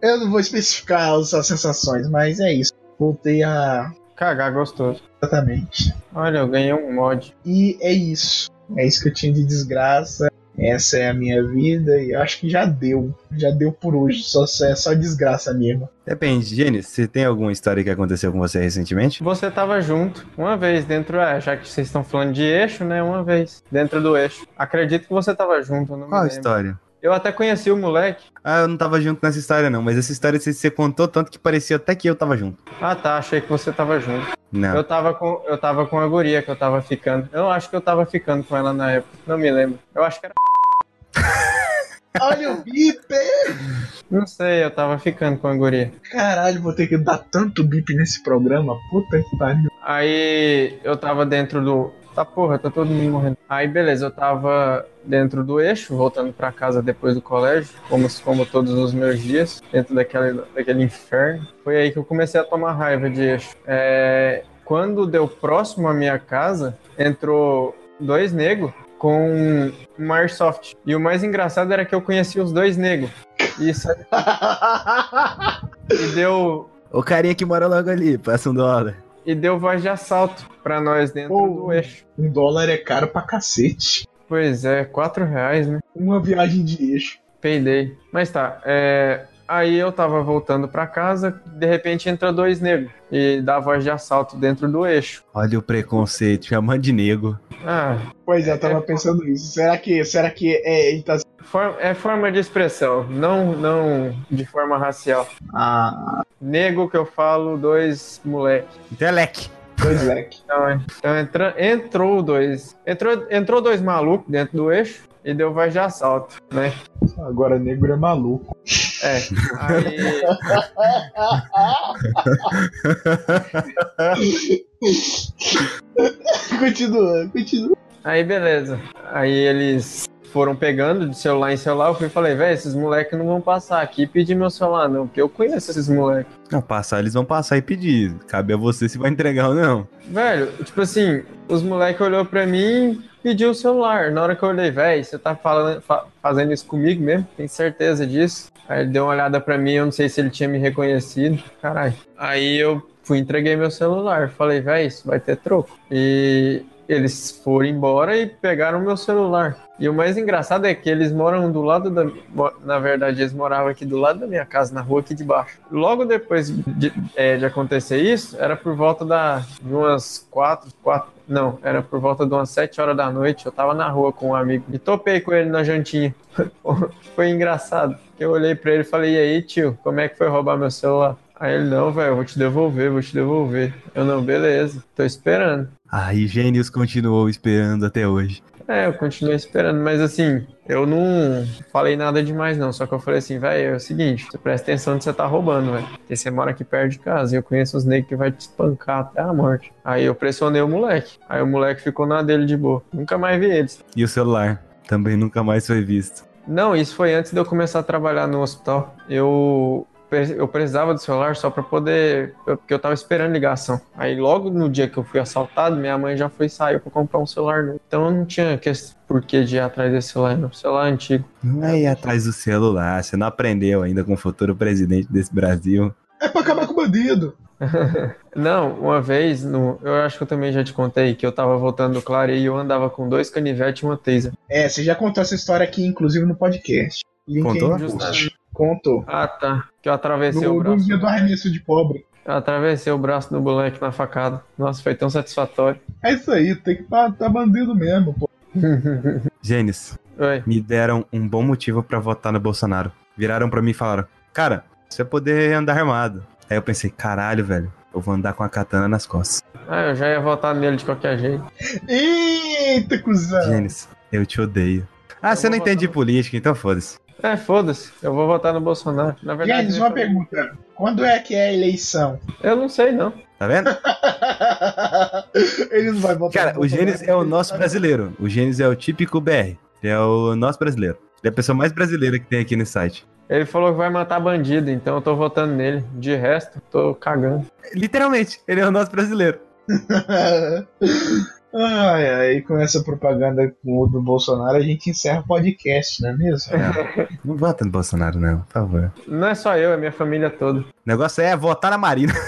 Eu não vou especificar as, as sensações, mas é isso. Voltei a. Cagar gostoso. Exatamente. Olha, eu ganhei um mod. E é isso. É isso que eu tinha de desgraça. Essa é a minha vida e acho que já deu. Já deu por hoje. Só, é só desgraça mesmo. Depende, Jenny, você tem alguma história que aconteceu com você recentemente? Você tava junto uma vez dentro, é, já que vocês estão falando de eixo, né? Uma vez dentro do eixo. Acredito que você tava junto, eu não Qual a me lembro. história? Eu até conheci o moleque. Ah, eu não tava junto nessa história, não, mas essa história você, você contou tanto que parecia até que eu tava junto. Ah, tá, achei que você tava junto. Não. Eu tava com, eu tava com a guria que eu tava ficando. Eu acho que eu tava ficando com ela na época. Não me lembro. Eu acho que era. Olha o bip! Não sei, eu tava ficando com a guria. Caralho, vou ter que dar tanto bip nesse programa. Puta que pariu. Aí eu tava dentro do. Tá porra, tá todo mundo morrendo. Aí beleza, eu tava dentro do eixo, voltando pra casa depois do colégio, como, como todos os meus dias, dentro daquele, daquele inferno. Foi aí que eu comecei a tomar raiva de eixo. É, quando deu próximo à minha casa, entrou dois negros com um airsoft. E o mais engraçado era que eu conhecia os dois negros. E, sa- e deu O carinha que mora logo ali, passa um dólar. E deu voz de assalto pra nós dentro Pô. do eixo. um dólar é caro pra cacete. Pois é, quatro reais, né? Uma viagem de eixo. Peidei. Mas tá, é... aí eu tava voltando pra casa, de repente entra dois negros e dá voz de assalto dentro do eixo. Olha o preconceito, chamando de nego. Ah, Pois é, eu tava pensando nisso. Será que, será que é, ele tá. For- é forma de expressão, não, não de forma racial. Ah, Nego que eu falo, dois moleque. Inteleque. dois leque. Então, é- então entra- entrou dois. Entrou, entrou dois malucos dentro do eixo e deu voz de assalto, né? Agora negro é maluco. É. Aí. continua, continua. Aí beleza. Aí eles foram pegando de celular em celular. Eu fui e falei, velho, esses moleques não vão passar aqui e pedir meu celular, não, porque eu conheço esses moleques. Não, passar, eles vão passar e pedir. Cabe a você se vai entregar ou não. Velho, tipo assim, os moleques olhou pra mim e pediu o celular. Na hora que eu olhei, velho, você tá falando, fa- fazendo isso comigo mesmo? Tem certeza disso? Aí ele deu uma olhada pra mim, eu não sei se ele tinha me reconhecido. Caralho. Aí eu fui entreguei meu celular. Falei, velho, isso vai ter troco. E eles foram embora e pegaram meu celular. E o mais engraçado é que eles moram do lado da. Na verdade, eles moravam aqui do lado da minha casa, na rua aqui de baixo. Logo depois de, é, de acontecer isso, era por volta da, de umas quatro, quatro. Não, era por volta de umas sete horas da noite. Eu tava na rua com um amigo e topei com ele na jantinha. foi engraçado. Eu olhei pra ele e falei: E aí, tio, como é que foi roubar meu celular? Aí ele: Não, velho, vou te devolver, vou te devolver. Eu não, beleza, tô esperando. Aí Gênios continuou esperando até hoje. É, eu continuei esperando, mas assim, eu não falei nada demais não, só que eu falei assim, velho, é o seguinte, você presta atenção onde você tá roubando, velho, porque você mora aqui perto de casa e eu conheço os negros que vai te espancar até a morte. Aí eu pressionei o moleque, aí o moleque ficou na dele de boa, nunca mais vi eles. E o celular também nunca mais foi visto. Não, isso foi antes de eu começar a trabalhar no hospital. Eu eu precisava do celular só pra poder, eu- porque eu tava esperando ligação. Aí logo no dia que eu fui assaltado, minha mãe já foi sair pra comprar um celular novo. Então eu não tinha que, porquê de ir atrás desse celular, não. Celular antigo. Não é ir atrás do celular. Você não aprendeu ainda com o futuro presidente desse Brasil. É pra acabar com o bandido. Não, uma vez, no, eu acho que eu também já te contei que eu tava voltando do Clareio e eu andava com dois canivetes e uma taser. É, você já contou essa história aqui, inclusive, no podcast. Link Contou? no. Contou. Ah, tá. Que eu atravessei o No, no braço. dia do arremesso de pobre. Eu atravessei o braço do moleque na facada. Nossa, foi tão satisfatório. É isso aí, tem que matar bandido mesmo, pô. Gênesis, Oi. me deram um bom motivo pra votar no Bolsonaro. Viraram pra mim e falaram: Cara, você vai poder andar armado. Aí eu pensei: Caralho, velho, eu vou andar com a katana nas costas. Ah, eu já ia votar nele de qualquer jeito. Eita, cuzão. Gênesis, eu te odeio. Ah, você Eu não vou entende de votar. política, então foda-se. É, foda-se. Eu vou votar no Bolsonaro. Na verdade, Guedes, uma pergunta. Quando é que é a eleição? eu não sei, não. Tá vendo? Ele não vai votar Cara, no o Gênesis é o nosso brasileiro. O Gênesis é o típico BR. Ele é o nosso brasileiro. Ele é a pessoa mais brasileira que tem aqui nesse site. Ele falou que vai matar bandido, então eu tô votando nele. De resto, tô cagando. Literalmente, ele é o nosso brasileiro. ai, ai, com essa propaganda com o do Bolsonaro, a gente encerra o podcast, não é mesmo? Não vota no Bolsonaro, não, por favor. Não é só eu, é minha família toda. O negócio é votar na Marina.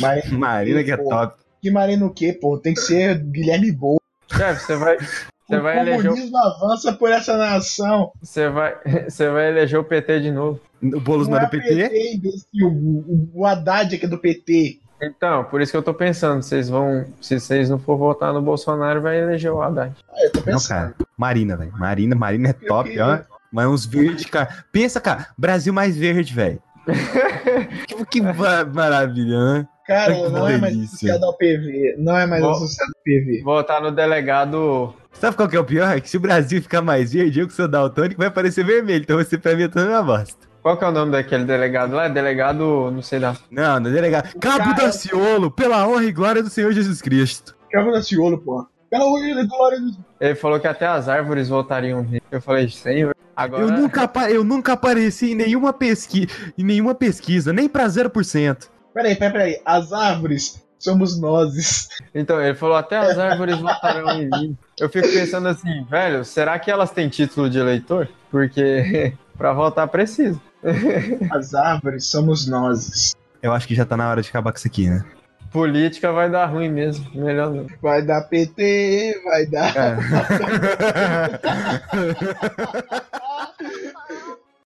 Mas, Marina que é Pô. top. que Marina o quê, pô? Tem que ser Guilherme Boa. Chefe, você vai, Você o vai eleger o- comunismo avança por essa nação. Você vai, você vai eleger o PT de novo. O Boulos não é do PT? imbecil. O, o, o Haddad é que é do PT. Então, por isso que eu tô pensando, vocês vão, se vocês não for votar no Bolsonaro, vai eleger o Haddad. Ah, eu tô Não, pensando. cara. Marina, velho. Marina, Marina é top, ó. Mas uns verdes, cara. Pensa, cara. Brasil mais verde, velho. que, que ma- maravilha, né? Cara, Que não é mais delícia. associado ao PV. Não é mais Vou- associado ao PV. Votar no delegado. Sabe qual que é o pior? É que se o Brasil ficar mais verde, eu que sou daltônico, vai aparecer vermelho. Então você pra mim é toda uma bosta. Qual que é o nome daquele delegado lá? Delegado, não sei da. Não, não é delegado. Cabo cara- Daciolo, pela honra e glória do Senhor Jesus Cristo. Cabo da Ciolo, pô. Pela orelha, glória do Ele falou que até as árvores votariam nele. Eu falei, senhor. Agora. Eu nunca, eu nunca apareci em nenhuma, pesqui... em nenhuma pesquisa, nem pra 0%. Peraí, peraí, peraí. As árvores somos nós. Então, ele falou até as árvores votarão em mim. Eu fico pensando assim, velho, será que elas têm título de eleitor? Porque pra votar precisa. As árvores somos nós. Eu acho que já tá na hora de acabar com isso aqui, né? Política vai dar ruim mesmo. Melhor não. Vai dar PT, vai dar. É.